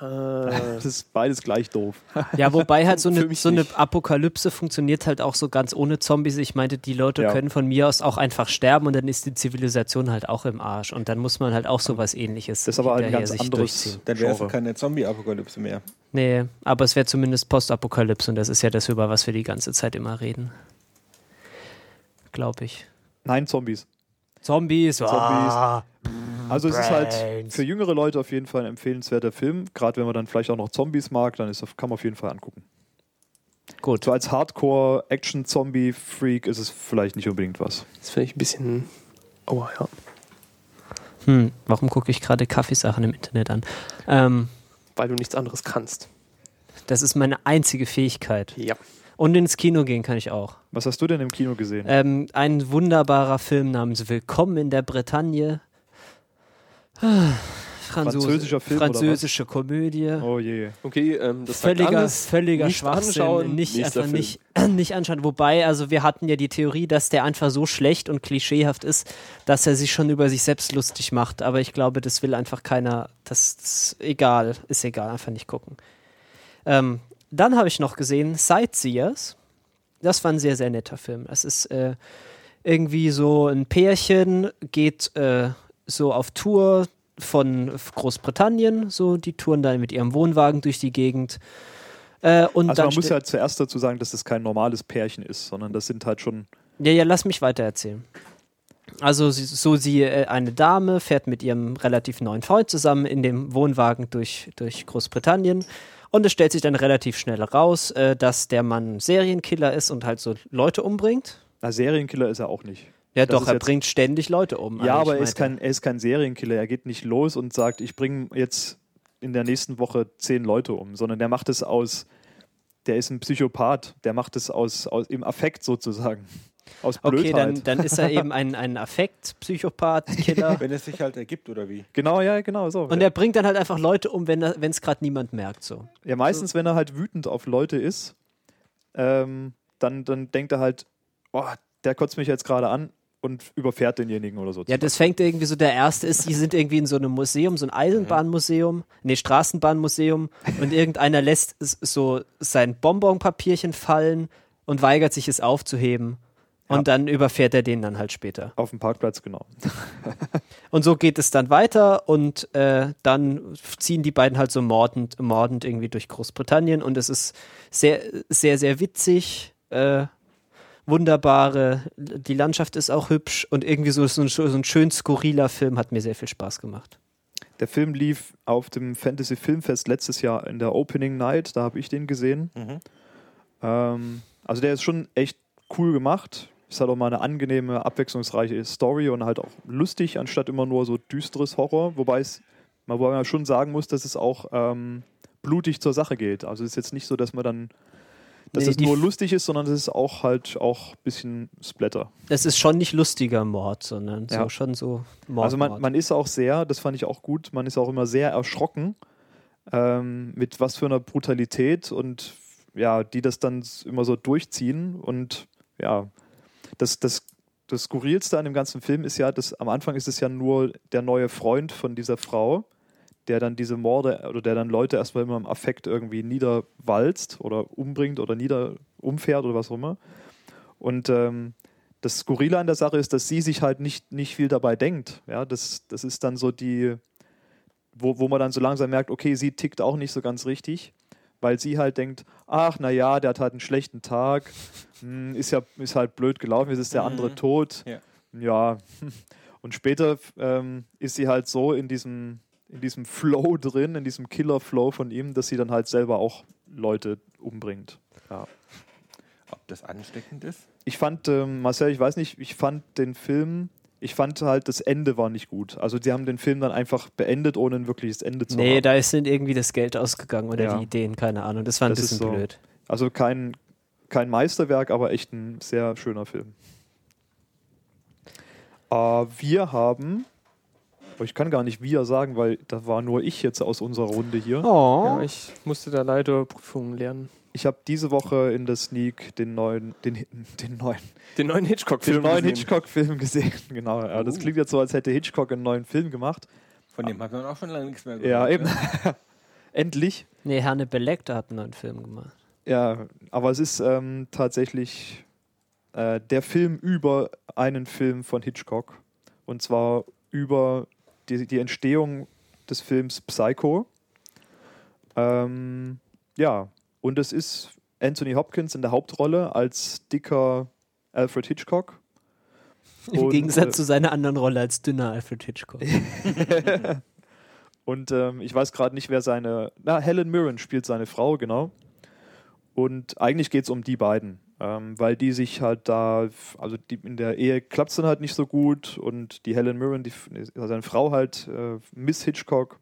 Das ist beides gleich doof. Ja, wobei halt so eine, so eine. Apokalypse funktioniert halt auch so ganz ohne Zombies. Ich meinte, die Leute Ja. können von mir aus auch einfach sterben und dann ist die Zivilisation halt auch im Arsch. Und dann muss man halt auch sowas ähnliches Das ist aber halt ein ganz sich anderes. Dann wäre es keine Zombie-Apokalypse mehr. Nee, aber es wäre zumindest Postapokalypse und das ist ja das, über was wir die ganze Zeit immer reden. Glaube ich. Nein, Zombies. Zombies, ah, Also es ist halt für jüngere Leute auf jeden Fall ein empfehlenswerter Film. Gerade wenn man dann vielleicht auch noch Zombies mag, dann ist, das- kann man auf jeden Fall angucken. gut. So als Hardcore-Action-Zombie-Freak ist es vielleicht nicht unbedingt was. Das finde ich ein bisschen. Aua, ja. Hm, warum gucke ich gerade Kaffeesachen im Internet an? Ähm, Weil du nichts anderes kannst. das ist meine einzige Fähigkeit. Ja. Und ins Kino gehen kann ich auch. Was hast du denn im Kino gesehen? Ähm, ein wunderbarer Film namens Willkommen in der Bretagne. Franzose- Französischer Film oder was? Französische Komödie. oh je. Okay, ähm, das sagt Völliger, alles. völliger Nicht Schwachsinn. anschauen, nicht einfach Film. nicht, nicht anschauen. Wobei, also wir hatten ja die Theorie, dass der einfach so schlecht und klischeehaft ist, dass er sich schon über sich selbst lustig macht. Aber ich glaube, das will einfach keiner. Das ist egal. Ist egal. Einfach nicht gucken. Ähm, dann habe ich noch gesehen Sightseers. Das war ein sehr, sehr netter Film. Das ist äh, irgendwie so ein Pärchen, geht äh, so auf Tour von Großbritannien, so die touren dann mit ihrem Wohnwagen durch die Gegend. Äh, und Also man muss ja zuerst dazu sagen, dass das kein normales Pärchen ist, sondern das sind halt schon Ja, ja, lass mich weiter erzählen. Also so sie, äh, eine Dame fährt mit ihrem relativ neuen Freund zusammen in dem Wohnwagen durch, durch Großbritannien und es stellt sich dann relativ schnell raus, äh, dass der Mann Serienkiller ist und halt so Leute umbringt. Na, Serienkiller ist er auch nicht. Ja Das doch, er bringt ständig Leute um. Ja, aber er ist, kein, er ist kein Serienkiller. Er geht nicht los und sagt, ich bringe jetzt in der nächsten Woche zehn Leute um, sondern der macht es aus, der ist ein Psychopath, der macht es aus, aus im Affekt sozusagen. Aus Okay, Blödheit. dann, dann ist er eben ein, ein Affekt-Psychopath, Killer. Wenn es sich halt ergibt, oder wie? genau, ja, genau so. Und er bringt dann halt einfach Leute um, wenn es gerade niemand merkt. So. ja, meistens, wenn er halt wütend auf Leute ist, ähm, dann, dann denkt er halt, oh, der kotzt mich jetzt gerade an und überfährt denjenigen oder so. Ja, das fängt irgendwie so, der erste ist, die sind irgendwie in so einem Museum, so ein Eisenbahnmuseum, nee, Straßenbahnmuseum und irgendeiner lässt so sein Bonbonpapierchen fallen und weigert sich es aufzuheben. Und Ja. dann überfährt er den dann halt später. Auf dem Parkplatz, genau. Und so geht es dann weiter und äh, dann ziehen die beiden halt so mordend, mordend irgendwie durch Großbritannien und es ist sehr, sehr, sehr witzig. Äh, wunderbare, die Landschaft ist auch hübsch und irgendwie so, so, ein, so ein schön skurriler Film hat mir sehr viel Spaß gemacht. Der Film lief auf dem Fantasy Filmfest letztes Jahr in der Opening Night, da habe ich den gesehen. Mhm. Ähm, also der ist schon echt cool gemacht. Ist halt auch mal eine angenehme, abwechslungsreiche Story und halt auch lustig, anstatt immer nur so düsteres Horror. Wobei es, man wobei man schon sagen muss, dass es auch ähm, blutig zur Sache geht. Also es ist jetzt nicht so, dass man dann, dass Nee, es nur lustig ist, sondern es ist auch halt auch ein bisschen Splatter. Es ist schon nicht lustiger Mord, sondern so Ja. schon so Mord. Also man, man ist auch sehr, das fand ich auch gut, man ist auch immer sehr erschrocken, ähm, mit was für einer Brutalität und ja, die das dann immer so durchziehen. Und ja, das, das, das Skurrilste an dem ganzen Film ist ja, dass am Anfang ist es ja nur der neue Freund von dieser Frau, der dann diese Morde oder der dann Leute erstmal immer im Affekt irgendwie niederwalzt oder umbringt oder nieder umfährt oder was auch immer. Und ähm, das Skurrile an der Sache ist, dass sie sich halt nicht, nicht viel dabei denkt. Ja, das, das ist dann so die, wo, wo man dann so langsam merkt, okay, sie tickt auch nicht so ganz richtig, weil sie halt denkt, ach, na ja, der hat halt einen schlechten Tag, hm, ist ja ist halt blöd gelaufen, jetzt ist der andere Mhm. tot. Ja. Ja. Und später ähm, ist sie halt so in diesem, in diesem Flow drin, in diesem Killer-Flow von ihm, dass sie dann halt selber auch Leute umbringt. Ja. Ob das ansteckend ist? Ich fand, ähm, Marcel, ich weiß nicht, ich fand den Film, ich fand halt, das Ende war nicht gut. Also die haben den Film dann einfach beendet, ohne ein wirkliches Ende zu Nee, haben. da ist sind irgendwie das Geld ausgegangen oder Ja. die Ideen, keine Ahnung. Das war ein Das bisschen so. blöd. Also kein, kein Meisterwerk, aber echt ein sehr schöner Film. Äh, wir haben, oh, ich kann gar nicht wir sagen, weil da war nur ich jetzt aus unserer Runde hier. Oh. Ja, ich musste da leider Prüfungen lernen. Ich habe diese Woche in der Sneak den neuen, den, den neuen, Den neuen den Hitchcock-Film. neuen gesehen. Hitchcock-Film gesehen. Genau. Ja, das Uh. klingt jetzt so, als hätte Hitchcock einen neuen Film gemacht. Von dem hat man auch schon lange nichts mehr Ja, gehört. eben. ne? Endlich. Nee, Hannibal Lecter hat einen neuen Film gemacht. Ja, aber es ist ähm, tatsächlich äh, der Film über einen Film von Hitchcock. Und zwar über die, die Entstehung des Films Psycho. Ähm, ja, und es ist Anthony Hopkins in der Hauptrolle als dicker Alfred Hitchcock. Im Und, Gegensatz äh, zu seiner anderen Rolle als dünner Alfred Hitchcock. Und ähm, ich weiß gerade nicht, wer seine. Na, Helen Mirren spielt seine Frau, genau. Und eigentlich geht es um die beiden, ähm, weil die sich halt da, also in der Ehe klappt es dann halt nicht so gut und die Helen Mirren, die, also seine Frau halt, äh, Miss Hitchcock,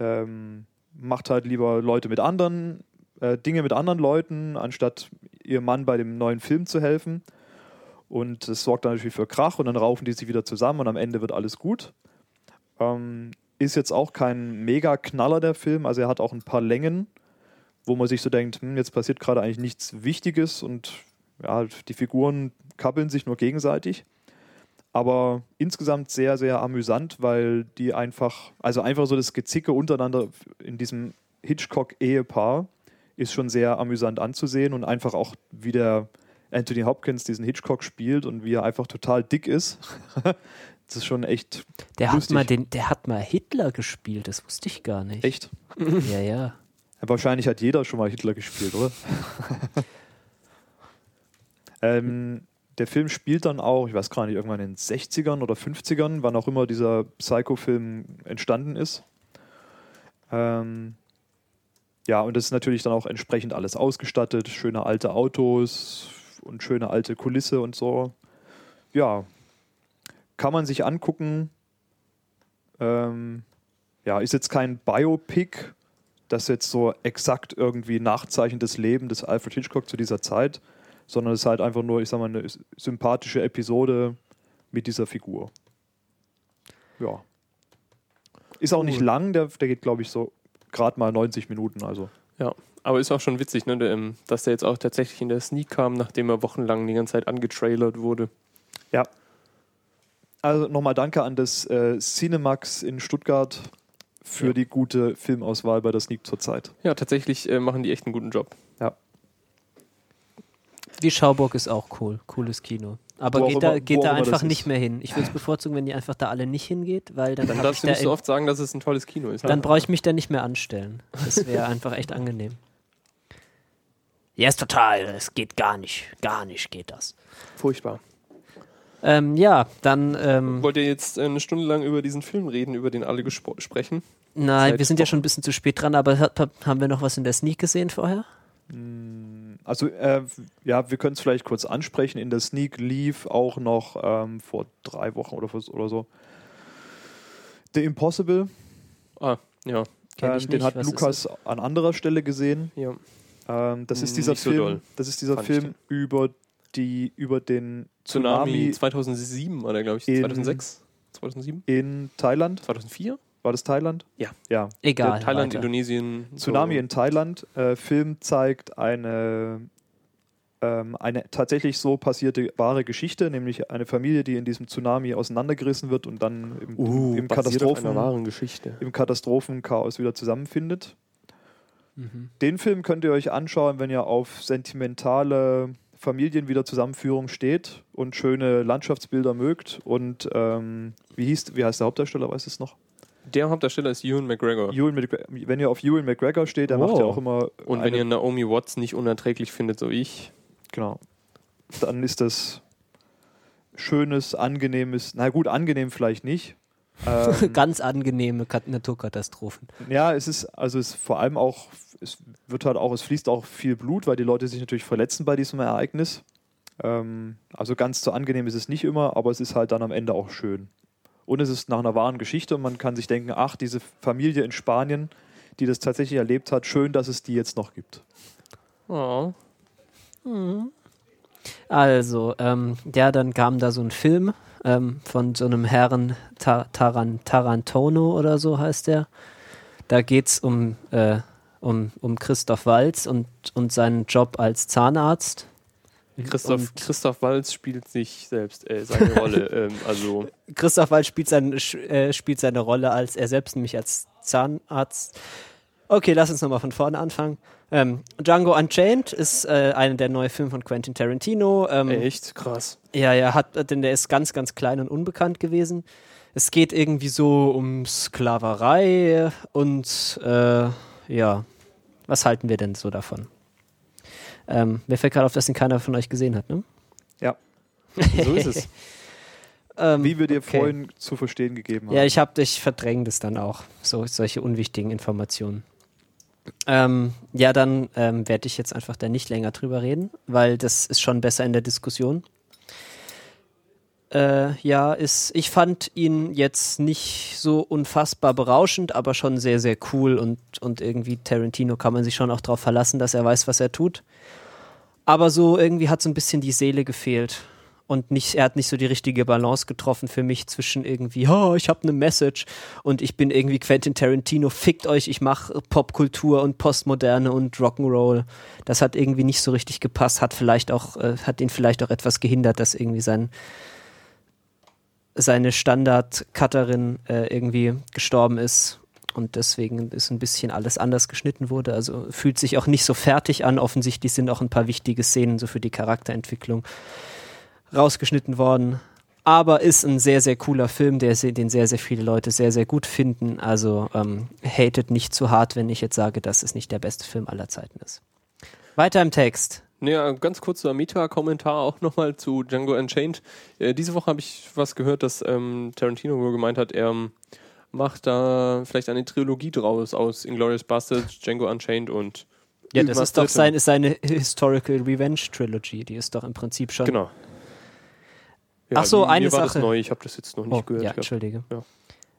ähm, macht halt lieber Leute mit anderen, äh, Dinge mit anderen Leuten, anstatt ihrem Mann bei dem neuen Film zu helfen. Und das sorgt dann natürlich für Krach und dann raufen die sich wieder zusammen und am Ende wird alles gut. Ähm, ist jetzt auch kein Mega-Knaller der Film, also er hat auch ein paar Längen, wo man sich so denkt, hm, jetzt passiert gerade eigentlich nichts Wichtiges und ja, die Figuren kappeln sich nur gegenseitig. Aber insgesamt sehr, sehr amüsant, weil die einfach, also einfach so das Gezicke untereinander in diesem Hitchcock-Ehepaar ist schon sehr amüsant anzusehen und einfach auch, wie der Anthony Hopkins diesen Hitchcock spielt und wie er einfach total dick ist. das ist schon echt Der hat, lustig. mal den, der hat mal Hitler gespielt, das wusste ich gar nicht. Echt? Ja, ja. Ja, wahrscheinlich hat jeder schon mal Hitler gespielt, oder? ähm, der Film spielt dann auch, ich weiß gar nicht, irgendwann in den 60ern oder 50ern, wann auch immer dieser Psycho-Film entstanden ist. Ähm, ja, und das ist natürlich dann auch entsprechend alles ausgestattet. Schöne alte Autos und schöne alte Kulisse und so. Ja, kann man sich angucken. Ähm, ja, ist jetzt kein Biopic, das jetzt so exakt irgendwie nachzeichnet das Leben des Alfred Hitchcock zu dieser Zeit, sondern es ist halt einfach nur, ich sag mal, eine sympathische Episode mit dieser Figur. Ja. Ist auch nicht lang, der, der geht, glaube ich, so gerade mal 90 Minuten. Also. Ja, aber ist auch schon witzig, ne, ähm, dass der jetzt auch tatsächlich in der Sneak kam, nachdem er wochenlang die ganze Zeit angetrailert wurde. Ja. Also nochmal danke an das äh, Cinemax in Stuttgart für Ja. die gute Filmauswahl bei der Sneak zurzeit. Ja, tatsächlich äh, machen die echt einen guten Job. Die Schauburg ist auch cool, cooles Kino. Aber Wo geht da, immer- geht da einfach nicht mehr hin. Ich würde es bevorzugen, wenn die einfach da alle nicht hingeht, weil dann, Dann darfst du da nicht so in- oft sagen, dass es ein tolles Kino ist. dann brauche ich mich da nicht mehr anstellen. Das wäre einfach echt angenehm. Ja, ist total. Es geht gar nicht. Gar nicht geht das. Furchtbar. Ähm, ja, dann. Ähm, Wollt ihr jetzt äh, eine Stunde lang über diesen Film reden, über den alle sprechen? Nein, seit wir sind ja schon ein bisschen zu spät dran, aber hat, haben wir noch was in der Sneak gesehen vorher? Also, äh, ja, wir können es vielleicht kurz ansprechen. In der Sneak lief auch noch ähm, vor drei Wochen oder, vor- oder so The Impossible. Ah, ja. Ähm, den hat Was Lukas an anderer Stelle gesehen. ja. Ähm, das ist Hm, dieser so Film. doll, das ist dieser fand Film über die über den Tsunami, Tsunami 2007 oder glaube ich in- 2006? 2007? in Thailand. 2004? War das Thailand? Ja. Ja. Egal. Thailand, weiter. Indonesien. Tsunami so. in Thailand. Äh, Film zeigt eine, ähm, eine tatsächlich so passierte wahre Geschichte, nämlich eine Familie, die in diesem Tsunami auseinandergerissen wird und dann im, Uh, im, Katastrophen, wahren Geschichte. im Katastrophenchaos wieder zusammenfindet. Mhm. Den Film könnt ihr euch anschauen, wenn ihr auf sentimentale Familienwiederzusammenführung steht und schöne Landschaftsbilder mögt. Und ähm, wie, hieß, wie heißt der Hauptdarsteller, weißt du es noch? Der Hauptdarsteller ist Ewan McGregor. Ewan McGregor, wenn ihr auf Ewan McGregor steht, der Wow. macht ja auch immer. Und wenn ihr Naomi Watts nicht unerträglich findet, so wie ich, Genau. Dann ist das schönes, angenehmes, na gut, angenehm vielleicht nicht. Ähm, Ganz angenehme Kat Naturkatastrophen. ja, es ist, also es ist vor allem auch, es wird halt auch, es fließt auch viel Blut, weil die Leute sich natürlich verletzen bei diesem Ereignis. Ähm, also ganz so angenehm ist es nicht immer, aber es ist halt dann am Ende auch schön. Und es ist nach einer wahren Geschichte und man kann sich denken, ach, diese Familie in Spanien, die das tatsächlich erlebt hat, schön, dass es die jetzt noch gibt. oh, Also, ähm, ja, dann kam da so ein Film ähm, von so einem Herrn Ta Taran Tarantono oder so heißt der. Da geht es um, äh, um, um Christoph Walz und, und seinen Job als Zahnarzt. Christoph, Christoph Walz spielt sich selbst äh, seine Rolle. ähm, also, Christoph Waltz spielt, sein, äh, spielt seine Rolle als er selbst, nämlich als Zahnarzt. Okay, lass uns nochmal von vorne anfangen. Ähm, Django Unchained ist äh, einer der neuen Filme von Quentin Tarantino. Ähm, Echt krass. Ja, ja, hat, denn der ist ganz, ganz klein und unbekannt gewesen. Es geht irgendwie so um Sklaverei und äh, ja, was halten wir denn so davon? Ähm, mir fällt gerade auf, dass ihn keiner von euch gesehen hat, ne? Ja. So ist es. Ähm, Wie wir dir okay. vorhin zu verstehen gegeben haben. Ja, ich habe dich verdrängt es dann auch, so solche unwichtigen Informationen. Ähm, ja, dann ähm, werde ich jetzt einfach da nicht länger drüber reden, weil das ist schon besser in der Diskussion. Äh, ja, ist, ich fand ihn jetzt nicht so unfassbar berauschend, aber schon sehr, sehr cool und, und irgendwie Tarantino kann man sich schon auch darauf verlassen, dass er weiß, was er tut. Aber so irgendwie hat so ein bisschen die Seele gefehlt und nicht, er hat nicht so die richtige Balance getroffen für mich zwischen irgendwie, oh, ich habe eine Message und ich bin irgendwie Quentin Tarantino, fickt euch, ich mache Popkultur und Postmoderne und Rock'n'Roll. Das hat irgendwie nicht so richtig gepasst, hat vielleicht auch, äh, hat ihn vielleicht auch etwas gehindert, dass irgendwie sein seine Standard-Cutterin äh, irgendwie gestorben ist und deswegen ist ein bisschen alles anders geschnitten wurde. Also fühlt sich auch nicht so fertig an. Offensichtlich sind auch ein paar wichtige Szenen so für die Charakterentwicklung rausgeschnitten worden. Aber ist ein sehr, sehr cooler Film, der, den sehr, sehr viele Leute sehr, sehr gut finden. Also ähm, hatet nicht zu hart, wenn ich jetzt sage, dass es nicht der beste Film aller Zeiten ist. Weiter im Text. Naja, ganz kurzer Meta-Kommentar auch nochmal zu Django Unchained. Äh, diese Woche habe ich was gehört, dass ähm, Tarantino wohl gemeint hat, er macht da vielleicht eine Trilogie draus aus Inglourious Basterds, Django Unchained und Ja, das ist doch sein, ist seine Historical Revenge Trilogy. Die ist doch im Prinzip schon. Genau. Ach so, mir eine war Sache. das neu, ich habe das jetzt noch nicht Oh, gehört. ja, entschuldige. Ja.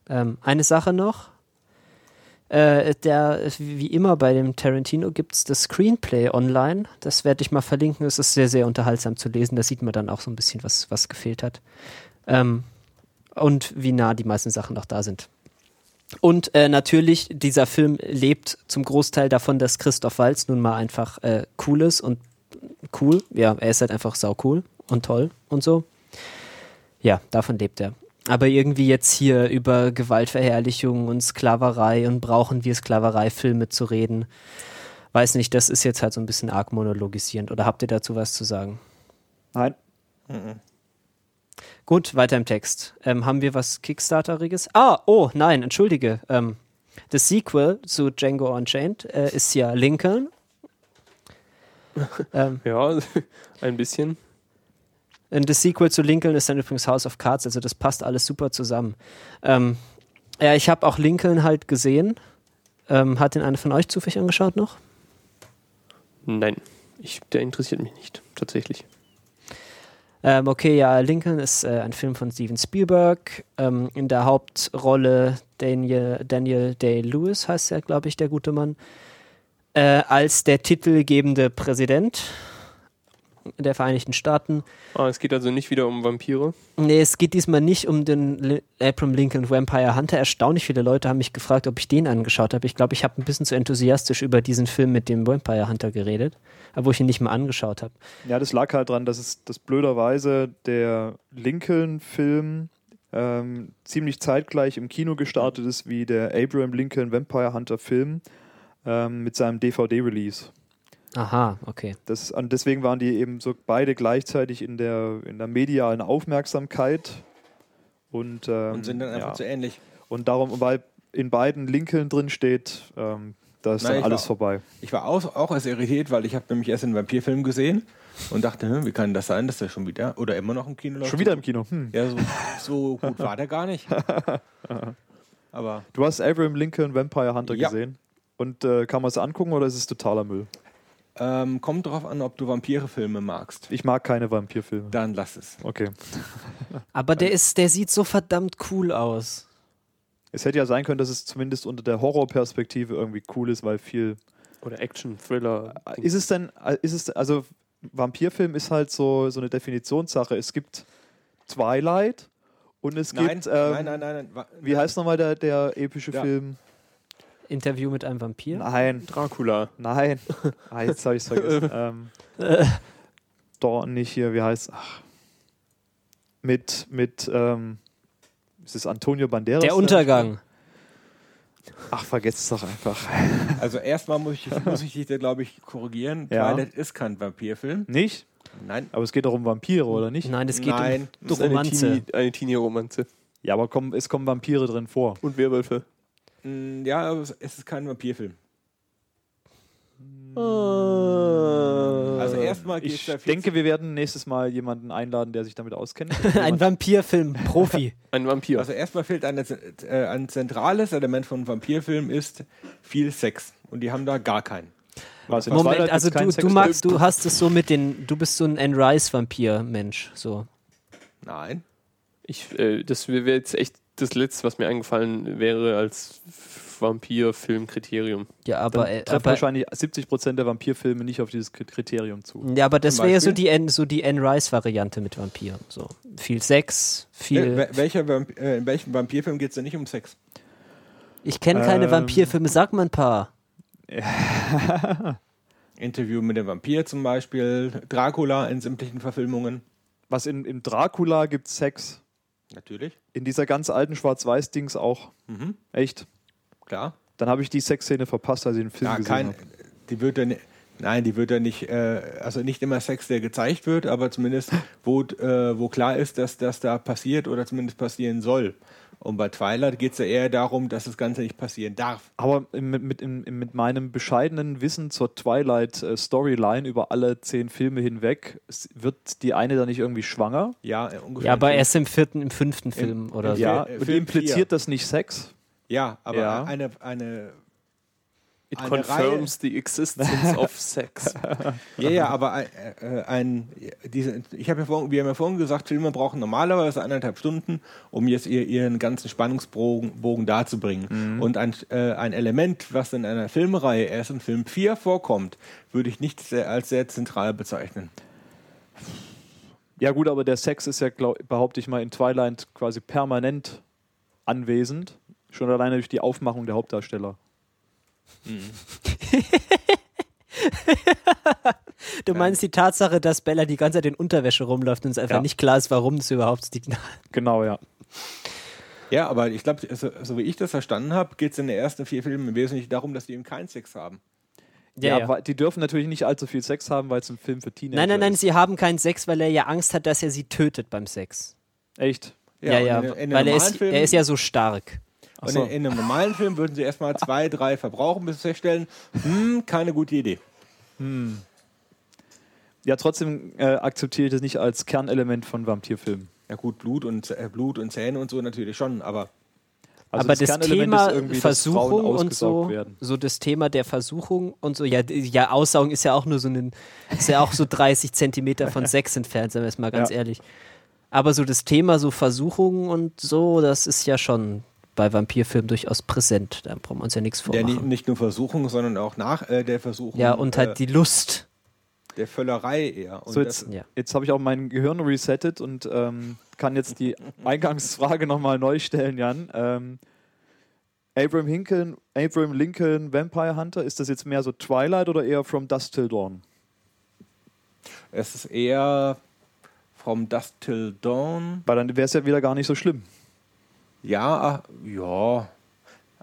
Ähm, eine Sache noch. Äh, der, wie immer bei dem Tarantino gibt es das Screenplay online. Das werde ich mal verlinken. Es ist sehr, sehr unterhaltsam zu lesen. Da sieht man dann auch so ein bisschen, was, was gefehlt hat. Ähm, und wie nah die meisten Sachen noch da sind. Und äh, natürlich, dieser Film lebt zum Großteil davon, dass Christoph Waltz nun mal einfach äh, cool ist und cool. Ja, er ist halt einfach sau cool und toll und so. Ja, davon lebt er. Aber irgendwie jetzt hier über Gewaltverherrlichung und Sklaverei und brauchen wir Sklavereifilme zu reden, weiß nicht, das ist jetzt halt so ein bisschen arg monologisierend. Oder habt ihr dazu was zu sagen? Nein. Gut, weiter im Text. Ähm, haben wir was Kickstarteriges? Ah, oh, nein, entschuldige. Ähm, das Sequel zu Django Unchained äh, ist ja Lincoln. ähm, Ja, ein bisschen. Und das Sequel zu Lincoln ist dann übrigens House of Cards, also das passt alles super zusammen. Ähm, ja, ich habe auch Lincoln halt gesehen. Ähm, hat den einer von euch zufällig angeschaut noch? Nein, ich, der interessiert mich nicht, tatsächlich. Ähm, okay, ja, Lincoln ist äh, ein Film von Steven Spielberg. Ähm, in der Hauptrolle Daniel, Daniel Day-Lewis heißt er, glaube ich, der gute Mann. Äh, als der titelgebende Präsident der Vereinigten Staaten. Ah, es geht also nicht wieder um Vampire. Nee, es geht diesmal nicht um den Abraham Lincoln Vampire Hunter. Erstaunlich viele Leute haben mich gefragt, ob ich den angeschaut habe. Ich glaube, ich habe ein bisschen zu enthusiastisch über diesen Film mit dem Vampire Hunter geredet, obwohl ich ihn nicht mal angeschaut habe. Ja, das lag halt dran, dass es das blöderweise der Lincoln-Film ähm, ziemlich zeitgleich im Kino gestartet ist wie der Abraham Lincoln Vampire Hunter Film ähm, mit seinem DVD-Release. Aha, okay. Das, und deswegen waren die eben so beide gleichzeitig in der, in der medialen Aufmerksamkeit. Und, ähm, Und sind dann einfach ja. zu ähnlich. Und darum, weil in beiden Lincoln drin steht, ähm, da ist Nein, dann alles war- vorbei. Ich war auch, auch erst irritiert, weil ich habe nämlich erst einen Vampirfilm gesehen und dachte, hm, wie kann das sein, dass der schon wieder oder immer noch im Kino läuft? Schon wieder im Kino. Hm. Ja, so, so gut war der gar nicht. Aber Du hast Abraham Lincoln Vampire Hunter Ja. gesehen. Und äh, kann man es angucken oder ist es totaler Müll? Ähm, kommt drauf an, ob du Vampirefilme magst. Ich mag keine Vampirfilme. Dann lass es. Okay. Aber der ist, der sieht so verdammt cool aus. Es hätte ja sein können, dass es zumindest unter der Horrorperspektive irgendwie cool ist, weil viel. Oder Action, Thriller. Ist es denn, ist es, also Vampirfilm ist halt so, so eine Definitionssache. Es gibt Twilight und es Nein, gibt, ähm, nein, nein, nein, nein. wie heißt nochmal der, der epische Ja. Film? Interview mit einem Vampir? Nein, Dracula. nein. ah, jetzt habe ich es vergessen. ähm, Äh, doch nicht hier, wie heißt ach, mit, mit, ähm, ist es Antonio Banderas? der Untergang. Ach, vergesst es doch einfach. Also erstmal muss ich, muss ich dich da, glaube ich, korrigieren. Ja. Twilight ist kein Vampirfilm. Nicht? Nein. Aber es geht doch um Vampire, oder nicht? Nein, es geht Nein, um eine Romanze. Teenie- eine Teenie-Romanze. Ja, aber kommen, es kommen Vampire drin vor. Und Werwölfe. Mm, Ja, aber es ist kein Vampirfilm. Also erstmal geht Ich da denke, wir werden nächstes Mal jemanden einladen, der sich damit auskennt. Ein Vampirfilm-Profi. Ein Vampir. Also erstmal fehlt eine, äh, ein zentrales Element von Vampirfilmen ist viel Sex. Und die haben da gar keinen. Was, Moment, also du, du magst, du hast es so mit den, du bist so ein Anne Rice-Vampir-Mensch, so. Nein. Ich, äh, das wäre jetzt echt das Letzte, was mir eingefallen wäre als Vampir-Film-Kriterium. Ja, aber, äh, Treffen aber, wahrscheinlich 70% der Vampirfilme nicht auf dieses Kriterium zu. ja, aber das wäre ja so die, Anne- so die Anne Rice-Variante mit Vampiren. So. Viel Sex, Äh, viel. wel- welcher Vamp äh, in welchem Vampirfilm geht es denn nicht um Sex? Ich kenne keine Ähm. Vampirfilme, sag mal ein paar. Interview mit dem Vampir zum Beispiel, Dracula in sämtlichen Verfilmungen. Was in, in Dracula gibt Sex. Natürlich. In dieser ganz alten Schwarz-Weiß-Dings auch. Mhm. Echt? Klar. Dann habe ich die Sexszene verpasst, als ich den Film Ja, gesehen habe. die wird dann, nein, die wird dann nicht, äh, also nicht immer Sex, der gezeigt wird, aber zumindest, wo, äh, wo klar ist, dass das da passiert oder zumindest passieren soll. Und bei Twilight geht es ja eher darum, dass das Ganze nicht passieren darf. Aber mit, mit, im- mit meinem bescheidenen Wissen zur Twilight-Storyline über alle zehn Filme hinweg, wird die eine da nicht irgendwie schwanger? Ja, äh, ungefähr. Ja, aber erst im vierten, im fünften Film oder so. Ja, äh, und Film impliziert vier. das nicht Sex? Ja, aber Ja. eine, eine It confirms the existence of sex. Ja, ja, aber ein, äh, ein diese, ich habe ja vorhin, wir haben ja vorhin gesagt, Filme brauchen normalerweise anderthalb Stunden, um jetzt ihr, ihren ganzen Spannungsbogen Bogen darzubringen. Und ein, äh, ein Element, was in einer Filmreihe erst in Film 4 vorkommt, würde ich nicht sehr, als sehr zentral bezeichnen. Ja, gut, aber der Sex ist ja, glaub, behaupte ich mal, in Twilight quasi permanent anwesend. Schon alleine durch die Aufmachung der Hauptdarsteller. Du meinst die Tatsache, dass Bella die ganze Zeit in Unterwäsche rumläuft und es einfach Ja. nicht klar ist, warum das überhaupt die Genau, ja. Ja, aber ich glaube, so, so wie ich das verstanden habe, geht es in den ersten vier Filmen im Wesentlichen darum, dass die eben keinen Sex haben. Ja, ja. weil- die dürfen natürlich nicht allzu viel Sex haben, weil es ein Film für Teenager Nein, nein, nein, ist. sie haben keinen Sex, weil er ja Angst hat, dass er sie tötet beim Sex. Echt? Ja, ja, in, in weil er ist, Film- er ist ja so stark. Und so. in, in einem normalen Film würden sie erstmal zwei, drei verbrauchen, bis sie feststellen, hm, keine gute Idee. Ja, trotzdem äh, akzeptiere ich das nicht als Kernelement von Vampirfilmen. Ja gut, Blut und, äh, Blut und Zähne und so natürlich schon, aber Also aber das, Kernelement Thema ist irgendwie, dass Versuchung Frauen und ausgesaugt so, werden. so das Thema der Versuchung und so, ja, ja, Aussaugen ist ja auch nur so ein, ist ja auch so 30 Zentimeter von Sex entfernt, sagen wir es mal ganz Ja. ehrlich. Aber so das Thema so Versuchung und so, das ist ja schon bei Vampirfilmen durchaus präsent. Da brauchen wir uns ja nichts der nicht, vormachen. nicht nur Versuchung, sondern auch nach äh, der Versuchung Ja, und halt äh, die Lust. der Völlerei eher. Und So, jetzt, Ja. jetzt habe ich auch mein Gehirn resettet und ähm, kann jetzt die Eingangsfrage nochmal neu stellen, Jan. Ähm, Abraham Lincoln, Abraham Lincoln, Vampire Hunter, ist das jetzt mehr so Twilight oder eher From Dusk Till Dawn? es ist eher From Dusk Till Dawn. Weil dann wäre es ja wieder gar nicht so schlimm. Ja, ja.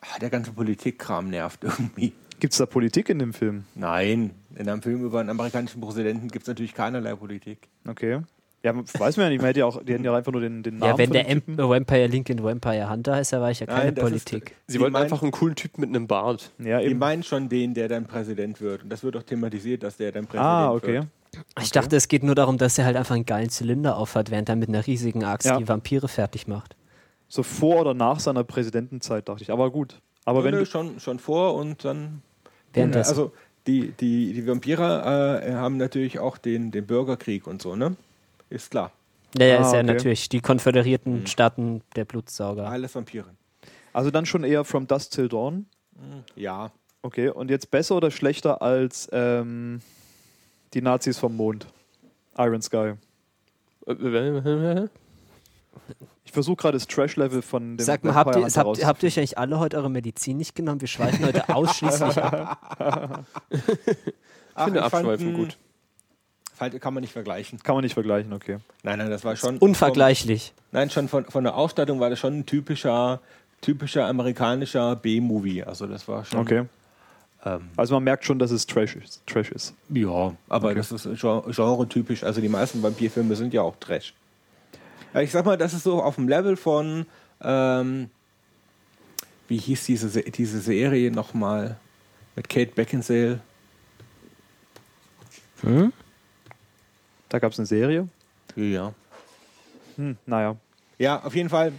Ah, der ganze Politikkram nervt irgendwie. Gibt es da Politik in dem Film? Nein, in einem Film über einen amerikanischen Präsidenten gibt es natürlich keinerlei Politik. Okay. Ja, weiß man ja nicht, man hätte ja auch, die hätten ja einfach nur den, den Namen Ja, wenn von der Typen. Vampire Lincoln Vampire Hunter heißt, da war ich ja keine Nein, das ist- Politik. Sie Die wollten meinen- einfach einen coolen Typ mit einem Bart. Ja, Die eben. meinen schon den, der dann Präsident wird. Und das wird auch thematisiert, dass der dann Präsident Ah, okay. wird. Ich dachte, es geht nur darum, dass er halt einfach einen geilen Zylinder aufhat, während er mit einer riesigen Axt Ja. die Vampire fertig macht. So vor oder nach seiner Präsidentenzeit, dachte ich. Aber gut. Aber wenn Nö, schon, schon vor und dann. Währenddessen. Also die, die, die Vampire äh, haben natürlich auch den, den Bürgerkrieg und so, ne? Ist klar. Ja, ja, Ah, ist ja okay. natürlich die konföderierten Staaten der Blutsauger. Alles Vampire. also dann schon eher From Dusk Till Dawn. Ja. Okay, und jetzt besser oder schlechter als ähm, die Nazis vom Mond? Iron Sky. Ich versuche gerade das Trash-Level von dem Sag mal, habt ihr, habt, habt ihr euch eigentlich alle heute eure Medizin nicht genommen? Wir schweifen heute ausschließlich ab. Ach, finde ich fand, Abschweifen gut. Kann man nicht vergleichen. Kann man nicht vergleichen, okay. Nein, nein, das war schon. Unvergleichlich. Vom, nein, schon von, von der Ausstattung war das schon ein typischer typischer amerikanischer B-Movie. Also das war schon. Okay. Ähm, Also man merkt schon, dass es Trash ist. Trash ist. ja, aber das ist gen- genre-typisch. Also die meisten Vampirfilme sind ja auch Trash. Ja, ich sag mal, das ist so auf dem Level von. Ähm, wie hieß diese, Se- diese Serie nochmal? Mit Kate Beckinsale. Da gab es eine Serie. Ja. Hm, naja. Ja, auf jeden Fall.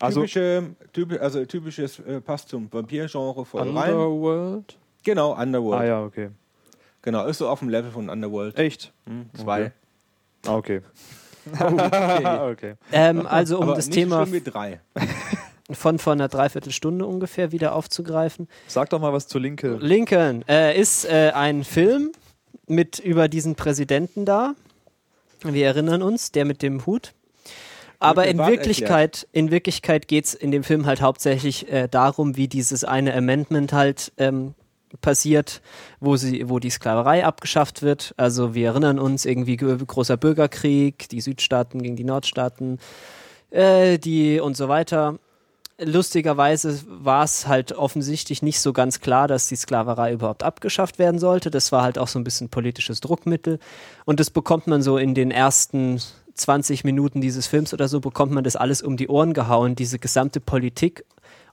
Also, Typische, typi- also typisches äh, passt zum Vampir-Genre voll rein. Underworld? Genau, Underworld. ah ja, okay. Genau, ist so auf dem Level von Underworld. Echt? Hm, zwei. Ah, okay. Okay. okay. Ähm, also um Aber das nicht Thema schlimm wie drei. von vor einer Dreiviertelstunde ungefähr wieder aufzugreifen. Sag doch mal was zu Linke. Lincoln äh, ist äh, ein Film mit über diesen Präsidenten da. Wir erinnern uns, der mit dem Hut. Aber in Wirklichkeit, in Wirklichkeit geht es in dem Film halt hauptsächlich äh, darum, wie dieses eine Amendment halt ähm, passiert, wo sie, wo die Sklaverei abgeschafft wird. Also wir erinnern uns irgendwie gro- großer Bürgerkrieg, die Südstaaten gegen die Nordstaaten, äh, die und so weiter. Lustigerweise war es halt offensichtlich nicht so ganz klar, dass die Sklaverei überhaupt abgeschafft werden sollte. Das war halt auch so ein bisschen politisches Druckmittel. Und das bekommt man so in den ersten 20 Minuten dieses Films oder so, bekommt man das alles um die Ohren gehauen, diese gesamte Politik.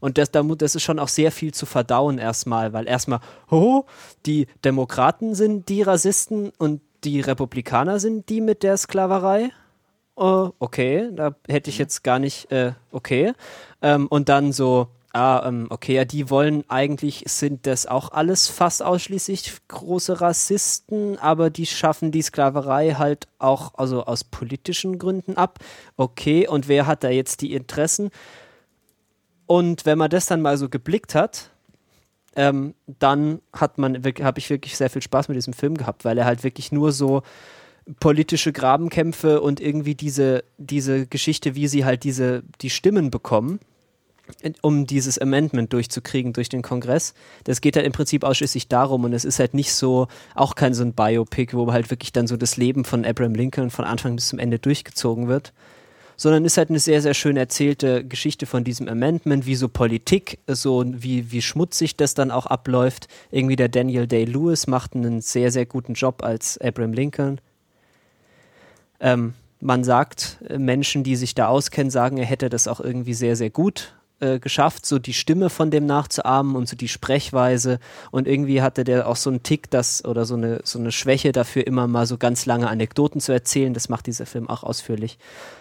Und das, das ist schon auch sehr viel zu verdauen erstmal, weil erstmal, oh, die Demokraten sind die Rassisten und die Republikaner sind die mit der Sklaverei. Oh, okay, da hätte ich jetzt gar nicht, äh, okay. Ähm, und dann so, ah, ähm, okay, ja, die wollen eigentlich, sind das auch alles fast ausschließlich große Rassisten, aber die schaffen die Sklaverei halt auch, also aus politischen Gründen ab. Okay, und wer hat da jetzt die Interessen? Und wenn man das dann mal so geblickt hat, ähm, dann hat man habe ich wirklich sehr viel Spaß mit diesem Film gehabt, weil er halt wirklich nur so politische Grabenkämpfe und irgendwie diese, diese Geschichte, wie sie halt diese, die Stimmen bekommen, um dieses Amendment durchzukriegen durch den Kongress. Das geht halt im Prinzip ausschließlich darum und es ist halt nicht so, auch kein so ein Biopic, wo halt wirklich dann so das Leben von Abraham Lincoln von Anfang bis zum Ende durchgezogen wird, sondern ist halt eine sehr, sehr schön erzählte Geschichte von diesem Amendment, wie so Politik, so wie, wie schmutzig das dann auch abläuft. Irgendwie der Daniel Day-Lewis macht einen sehr, sehr guten Job als Abraham Lincoln. Ähm, man sagt, äh, Menschen, die sich da auskennen, sagen, er hätte das auch irgendwie sehr, sehr gut äh, geschafft, so die Stimme von dem nachzuahmen und so die Sprechweise. Und irgendwie hatte der auch so einen Tick, das oder so eine, so eine Schwäche dafür, immer mal so ganz lange Anekdoten zu erzählen. Das macht dieser Film auch ausführlich.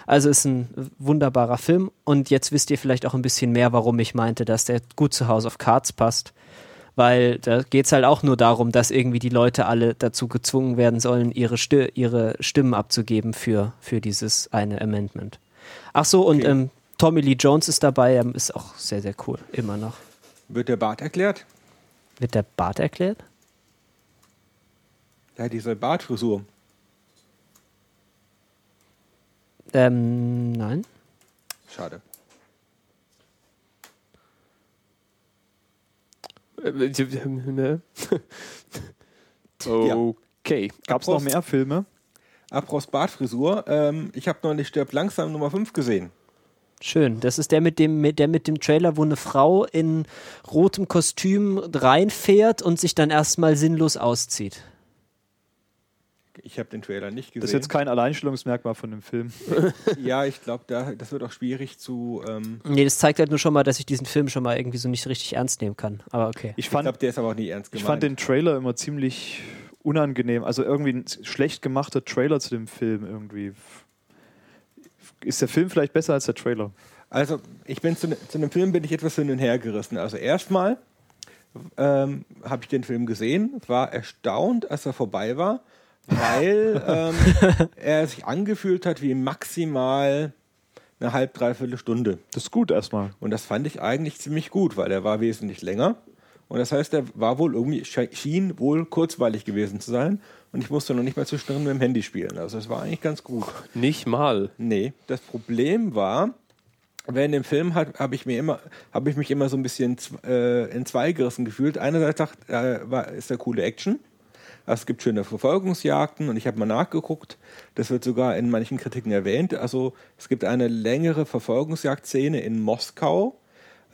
Also ist ein wunderbarer Film. Und jetzt wisst ihr vielleicht auch ein bisschen mehr, warum ich meinte, dass der gut zu House of Cards passt weil da geht es halt auch nur darum, dass irgendwie die Leute alle dazu gezwungen werden sollen, ihre, Sti ihre Stimmen abzugeben für, für dieses eine Amendment. Ach so, und Okay. ähm, Tommy Lee Jones ist dabei, ist auch sehr, sehr cool, immer noch. Wird der Bart erklärt? Wird der Bart erklärt? Ja, diese Bartfrisur. Ähm, nein. Schade. Okay. Gab es noch mehr Filme? Apros Bartfrisur. Ähm, ich habe noch nicht Stirb langsam Nummer 5 gesehen. Schön. Das ist der mit dem, mit, der mit dem Trailer, wo eine Frau in rotem Kostüm reinfährt und sich dann erstmal sinnlos auszieht. Ich habe den Trailer nicht gesehen. Das ist jetzt kein Alleinstellungsmerkmal von dem Film. ja, ich glaube, da, das wird auch schwierig zu. Ähm, Nee, das zeigt halt nur schon mal, dass ich diesen Film schon mal irgendwie so nicht richtig ernst nehmen kann. Aber okay. Ich ich fand, glaube, der ist aber auch nie ernst ich gemeint. fand den Trailer immer ziemlich unangenehm. Also irgendwie ein schlecht gemachter Trailer zu dem Film irgendwie. Ist der Film vielleicht besser als der Trailer? Also, ich bin zu, ne- zu dem Film bin ich etwas hin und her gerissen. Also erstmal ähm, habe ich den Film gesehen, war erstaunt, als er vorbei war, weil ähm, er sich angefühlt hat wie maximal eine halb, dreiviertel Stunde. Das ist gut erstmal. Und das fand ich eigentlich ziemlich gut, weil er war wesentlich länger. Und das heißt, er war wohl irgendwie, schien wohl kurzweilig gewesen zu sein. Und ich musste noch nicht mal zwischendrin mit dem Handy spielen. Also es war eigentlich ganz gut. Nicht mal. Nee, das Problem war, während dem Film hat, habe ich mir immer, habe ich mich immer so ein bisschen äh, in zwei gerissen gefühlt. Einerseits dacht, äh, war, ist da coole Action. Also es gibt schöne Verfolgungsjagden und ich habe mal nachgeguckt, das wird sogar in manchen Kritiken erwähnt. Also es gibt eine längere Verfolgungsjagdszene in Moskau,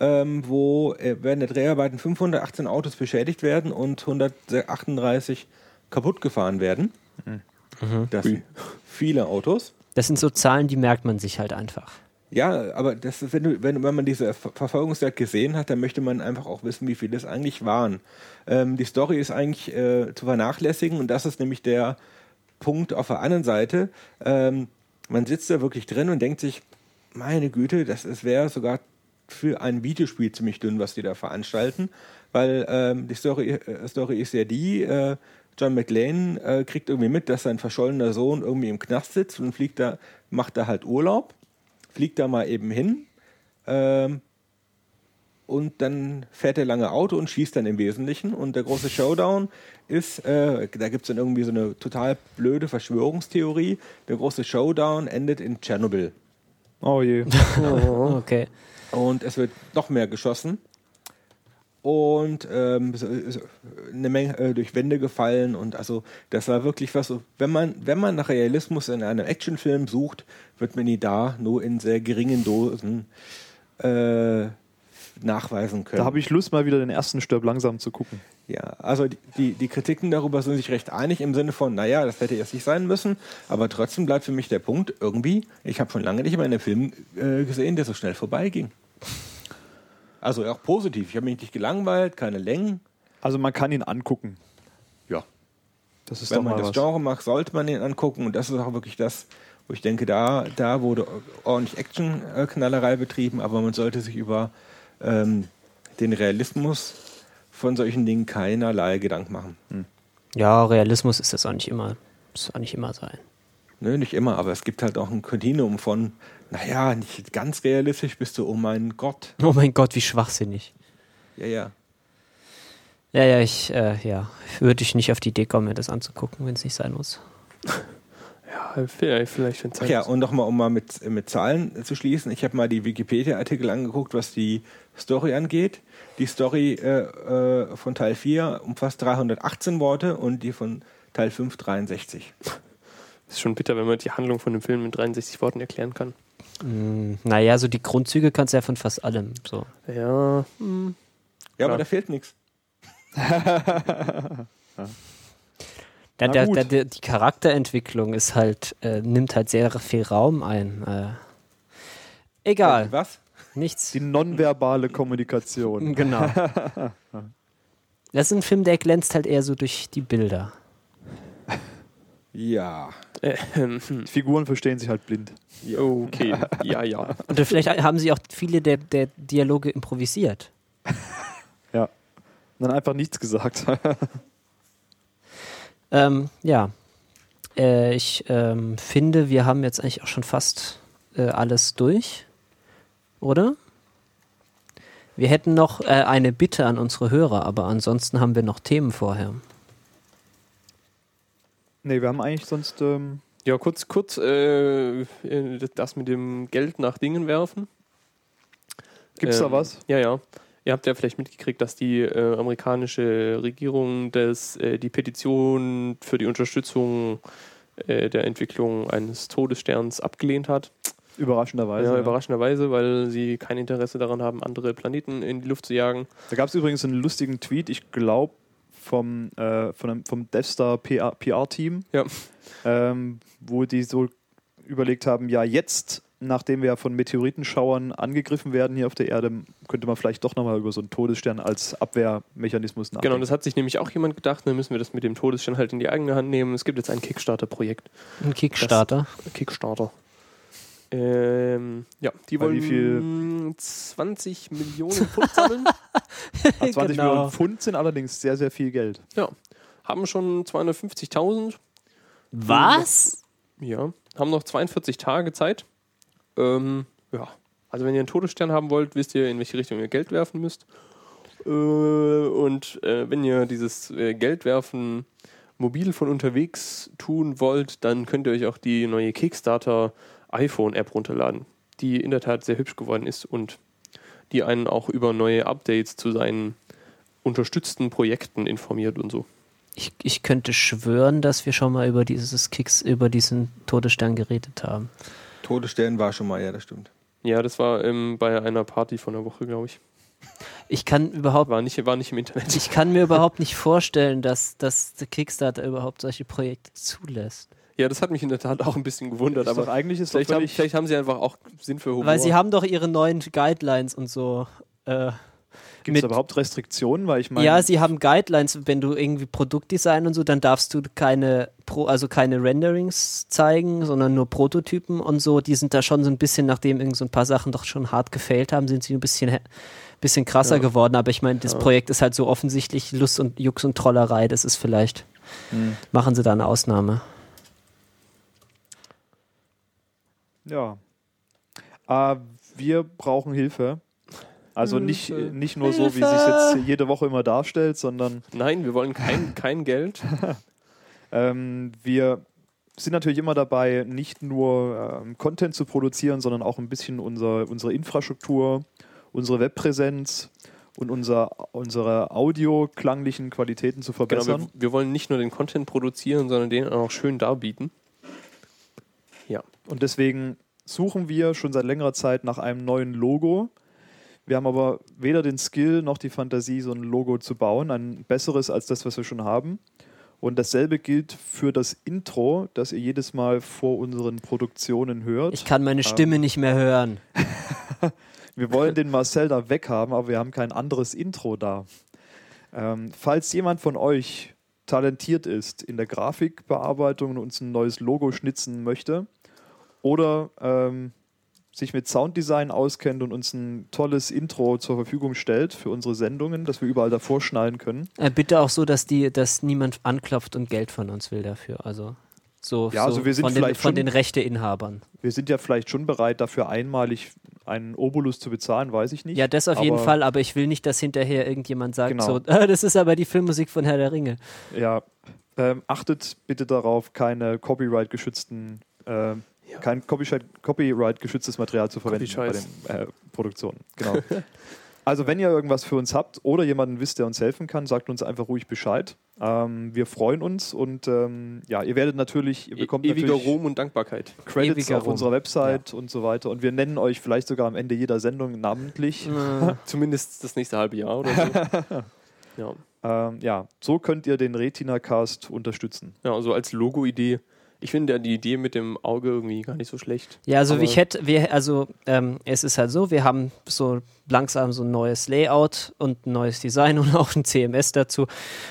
ähm, wo äh, während der Dreharbeiten 518 Autos beschädigt werden und 138 kaputt gefahren werden. Das sind viele Autos. Das sind so Zahlen, die merkt man sich halt einfach. Ja, aber das ist, wenn, du, wenn, wenn man diese Ver Verfolgungsjagd gesehen hat, dann möchte man einfach auch wissen, wie viele es eigentlich waren. Ähm, die Story ist eigentlich äh, zu vernachlässigen und das ist nämlich der Punkt auf der anderen Seite. Ähm, man sitzt da wirklich drin und denkt sich, meine Güte, das wäre sogar für ein Videospiel ziemlich dünn, was die da veranstalten, weil ähm, die Story, äh, Story ist ja die, äh, John McLean äh, kriegt irgendwie mit, dass sein verschollener Sohn irgendwie im Knast sitzt und fliegt da, macht da halt Urlaub, fliegt da mal eben hin ähm, und dann fährt er lange Auto und schießt dann im Wesentlichen und der große Showdown ist, äh, da gibt es dann irgendwie so eine total blöde Verschwörungstheorie, der große Showdown endet in Tschernobyl. Oh je. Oh, okay. Und es wird noch mehr geschossen. Und ähm, eine Menge äh, durch Wände gefallen. Und also, das war wirklich was so. Wenn man, wenn man nach Realismus in einem Actionfilm sucht, wird man ihn da nur in sehr geringen Dosen äh, nachweisen können. Da habe ich Lust, mal wieder den ersten Stirb langsam zu gucken. Ja, also die- die, die Kritiken darüber sind sich recht einig im Sinne von, naja, das hätte jetzt nicht sein müssen, aber trotzdem bleibt für mich der Punkt, irgendwie, ich habe schon lange nicht mehr einen Film äh, gesehen, der so schnell vorbeiging. Also auch positiv, ich habe mich nicht gelangweilt, keine Längen. Also man kann ihn angucken. Ja. Das ist Wenn doch man mal das was. Genre mag, sollte man ihn angucken und das ist auch wirklich das, wo ich denke, da, da wurde ordentlich Action-Knallerei betrieben, aber man sollte sich über ähm, den Realismus von solchen Dingen keinerlei Gedanken machen. Ja, Realismus ist das auch nicht immer. Muss auch nicht immer sein. Nö, nicht immer, aber es gibt halt auch ein Kontinuum von, naja, nicht ganz realistisch bist du, oh mein Gott. Oh mein Gott, wie schwachsinnig. Ja, ja. Ja, ja, ich, äh, ja, würde ich nicht auf die Idee kommen, mir das anzugucken, wenn es nicht sein muss. Ja, vielleicht, vielleicht wenn es Ach ja, und nochmal, um mal mit, mit Zahlen zu schließen, ich habe mal die Wikipedia-Artikel angeguckt, was die Story angeht. Die Story äh, äh, von Teil 4 umfasst 318 Worte und die von Teil 5 63. ist schon bitter, wenn man die Handlung von dem Film in 63 Worten erklären kann. Mm, naja, so die Grundzüge kannst du ja von fast allem. So. Ja, hm. Ja, Klar. aber da fehlt nichts. Da, der, gut. der, der, die Charakterentwicklung ist halt, äh, nimmt halt sehr viel Raum ein. Äh, egal, Was? nichts. Die nonverbale Kommunikation. Genau. Das ist ein Film, der glänzt halt eher so durch die Bilder. Ja. Äh, hm. Die Figuren verstehen sich halt blind. okay, ja, ja. Und vielleicht haben sie auch viele der, der Dialoge improvisiert. Ja. Und dann einfach nichts gesagt. Ähm, ja. Äh, ich ähm, finde, wir haben jetzt eigentlich auch schon fast äh, alles durch. Oder? Wir hätten noch äh, eine Bitte an unsere Hörer, aber ansonsten haben wir noch Themen vorher. Nee, wir haben eigentlich sonst. Ähm, Ja, kurz, kurz äh, äh, das mit dem Geld nach Dingen werfen. Gibt's da Ähm, was? Ja, ja. Ihr habt ja vielleicht mitgekriegt, dass die äh, amerikanische Regierung das, äh, die Petition für die Unterstützung äh, der Entwicklung eines Todessterns abgelehnt hat. Überraschenderweise. ja, ja. überraschenderweise, weil sie kein Interesse daran haben, andere Planeten in die Luft zu jagen. Da gab es übrigens einen lustigen Tweet, ich glaube, vom, äh, von einem, vom DevStar PR PR-Team, Ja. ähm, wo die so überlegt haben, ja jetzt, nachdem wir von Meteoritenschauern angegriffen werden hier auf der Erde, könnte man vielleicht doch nochmal über so einen Todesstern als Abwehrmechanismus nachdenken. Genau, das hat sich nämlich auch jemand gedacht, dann müssen wir das mit dem Todesstern halt in die eigene Hand nehmen. Es gibt jetzt ein Kickstarter-Projekt. Ein Kickstarter. Kickstarter. Ähm, ja, die wollen wie viel- 20 Millionen Pfund sammeln. Ah, 20 Genau. Millionen Pfund sind allerdings sehr, sehr viel Geld. ja, haben schon 250.000. Was? Ja, haben noch 42 Tage Zeit. Ähm, ja, also wenn ihr einen Todesstern haben wollt, wisst ihr, in welche Richtung ihr Geld werfen müsst. Äh, und äh, wenn ihr dieses äh, Geldwerfen mobil von unterwegs tun wollt, dann könnt ihr euch auch die neue Kickstarter iPhone-App runterladen, die in der Tat sehr hübsch geworden ist und die einen auch über neue Updates zu seinen unterstützten Projekten informiert und so. Ich, ich könnte schwören, dass wir schon mal über dieses Kicks, über diesen Todesstern geredet haben. Todesstern war schon mal, ja, das stimmt. Ja, das war ähm, bei einer Party von der Woche, glaube ich. Ich kann überhaupt, War nicht, war nicht im Internet. ich kann mir überhaupt nicht vorstellen, dass, dass der Kickstarter überhaupt solche Projekte zulässt. Ja, das hat mich in der Tat auch ein bisschen gewundert, Ist doch aber eigentlich ist doch vielleicht haben, vielleicht haben sie einfach auch Sinn für Humor. Weil sie haben doch ihre neuen Guidelines und so. Äh, gibt es überhaupt Restriktionen, weil ich meine, ja, sie haben Guidelines, wenn du irgendwie Produktdesign und so, dann darfst du keine Pro, also keine Renderings zeigen, sondern nur Prototypen und so. Die sind da schon so ein bisschen, nachdem irgend so ein paar Sachen doch schon hart gefailt haben, sind sie ein bisschen, he- bisschen krasser Ja. geworden. Aber ich meine, das Ja. Projekt ist halt so offensichtlich Lust und Jux und Trollerei. Das ist vielleicht, Hm. machen sie da eine Ausnahme. Ja. Äh, wir brauchen Hilfe. Also nicht, Hilfe. nicht nur so, wie es sich jetzt jede Woche immer darstellt, sondern Nein, wir wollen kein, kein Geld. ähm, wir sind natürlich immer dabei, nicht nur ähm, Content zu produzieren, sondern auch ein bisschen unser, unsere Infrastruktur, unsere Webpräsenz und unser, unsere audioklanglichen Qualitäten zu Genau, verbessern. wir, wir wollen nicht nur den Content produzieren, sondern den auch schön darbieten. Und deswegen suchen wir schon seit längerer Zeit nach einem neuen Logo. Wir haben aber weder den Skill noch die Fantasie, so ein Logo zu bauen, ein besseres als das, was wir schon haben. Und dasselbe gilt für das Intro, das ihr jedes Mal vor unseren Produktionen hört. Ich kann meine Ähm. Stimme nicht mehr hören. Wir wollen den Marcel da weghaben, aber wir haben kein anderes Intro da. Ähm, falls jemand von euch talentiert ist in der Grafikbearbeitung und uns ein neues Logo schnitzen möchte oder ähm, sich mit Sounddesign auskennt und uns ein tolles Intro zur Verfügung stellt für unsere Sendungen, das wir überall davor schneiden können. Äh, bitte auch so, dass die, dass niemand anklopft und Geld von uns will dafür. Also so, Ja, so also wir sind von, den, vielleicht von schon- den Rechteinhabern. Wir sind ja vielleicht schon bereit, dafür einmalig einen Obolus zu bezahlen, weiß ich nicht. Ja, das auf jeden Fall, aber ich will nicht, dass hinterher irgendjemand sagt, Genau. so, ah, das ist aber die Filmmusik von Herr der Ringe. Ja, ähm, achtet bitte darauf, keine Copyright-geschützten, ähm, Ja. kein Copyright- Copyright-geschütztes Material zu verwenden bei den äh, Produktionen. Genau. also wenn ihr irgendwas für uns habt oder jemanden wisst, der uns helfen kann, sagt uns einfach ruhig Bescheid. Ähm, wir freuen uns und ähm, ja, ihr werdet natürlich, ihr bekommt E ewiger natürlich Ruhm und Dankbarkeit. Credits ewiger auf Ruhm. unserer Website und so weiter und wir nennen euch vielleicht sogar am Ende jeder Sendung namentlich. Zumindest das nächste halbe Jahr oder so. ja. Ähm, ja, so könnt ihr den Retina-Cast unterstützen. ja, also als Logo-Idee. Ich finde ja die Idee mit dem Auge irgendwie gar nicht so schlecht. Ja, also ich hätte, wir, also ähm, es ist halt so, wir haben so langsam so ein neues Layout und ein neues Design und auch ein CMS dazu,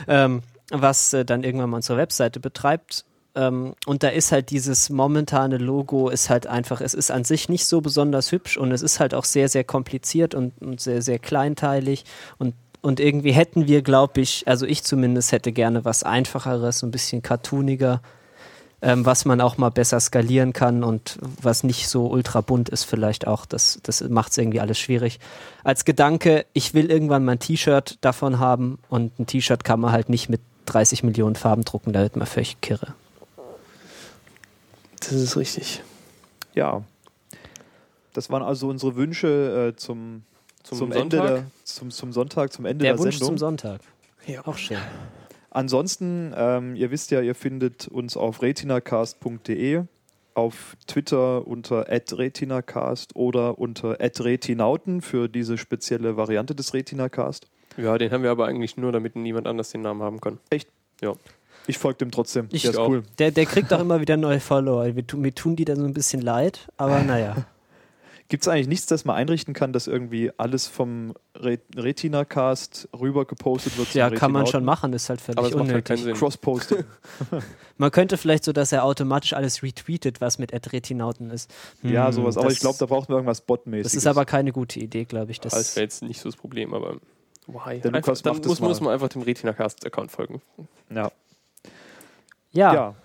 ähm, was äh, dann irgendwann mal unsere Webseite betreibt. Ähm, und da ist halt dieses momentane Logo ist halt einfach, es ist an sich nicht so besonders hübsch und es ist halt auch sehr, sehr kompliziert und, und sehr, sehr kleinteilig und und irgendwie hätten wir, glaube ich, also ich zumindest hätte gerne was Einfacheres, so ein bisschen cartooniger, ähm, was man auch mal besser skalieren kann und was nicht so ultra bunt ist vielleicht auch. Das, das macht es irgendwie alles schwierig. Als Gedanke, ich will irgendwann mal ein T-Shirt davon haben und ein T-Shirt kann man halt nicht mit 30 Millionen Farben drucken, da wird man völlig kirre. Das ist richtig. Ja. Das waren also unsere Wünsche äh, zum, Zum, zum, Sonntag. Ende der, zum, zum Sonntag, zum Ende Der der, Wunsch Sendung. zum Sonntag. Ja. Auch schön. Ansonsten, ähm, ihr wisst ja, ihr findet uns auf retinacast.de, auf Twitter unter @retinacast oder unter @retinauten für diese spezielle Variante des Retinacast. ja, den haben wir aber eigentlich nur, damit niemand anders den Namen haben kann. Ich folge dem trotzdem. Ich der ist auch. cool. Der, der kriegt auch immer wieder neue Follower. Wir, tu- mir tun die dann so ein bisschen leid, aber naja. Gibt es eigentlich nichts, das man einrichten kann, dass irgendwie alles vom Re Retina-Cast rüber gepostet wird? Ja, kann man schon machen, ist halt völlig Aber halt unnötig. Sinn. Cross-Posting. Man könnte vielleicht so, dass er automatisch alles retweetet, was mit Retinauten ist. ja, Hm, sowas. Aber das- ich glaube, da braucht man irgendwas Botmäßiges. Das ist aber keine gute Idee, glaube ich. Das Das wäre jetzt nicht so das Problem, aber why? Der Einfach, Lukas dann macht das muss, muss man einfach dem Retina-Cast-Account folgen. Ja. ja, ja.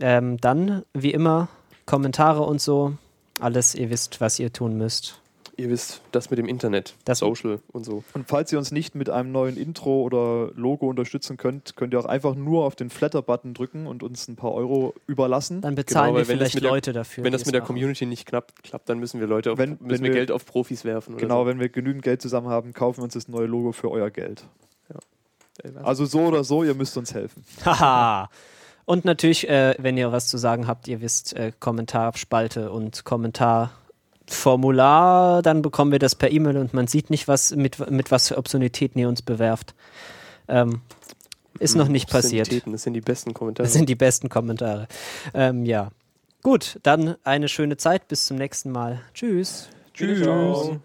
Ähm, dann, wie immer, Kommentare und so. Alles, ihr wisst, was ihr tun müsst. Ihr wisst, das mit dem Internet, Das- Social und so. Und falls ihr uns nicht mit einem neuen Intro oder Logo unterstützen könnt, könnt ihr auch einfach nur auf den Flatter-Button drücken und uns ein paar Euro überlassen. Dann bezahlen Genau, wir vielleicht mit der- Leute dafür. Wenn das es mit der machen. Community nicht knapp, klappt, dann müssen wir Leute auf, Wenn- müssen wenn wir Geld auf Profis werfen. Oder Genau, so. wenn wir genügend Geld zusammen haben, kaufen wir uns das neue Logo für euer Geld. Also so oder so, ihr müsst uns helfen. Haha. Und natürlich, äh, wenn ihr was zu sagen habt, ihr wisst, äh, Kommentarspalte und Kommentarformular, dann bekommen wir das per E-Mail und man sieht nicht, was mit, mit was für Obszönitäten ihr uns bewerft. Ähm, ist noch nicht passiert. Obszönitäten, Das sind die besten Kommentare. Das sind die besten Kommentare. Ähm, ja. Gut, dann eine schöne Zeit. Bis zum nächsten Mal. Tschüss. Tschüss.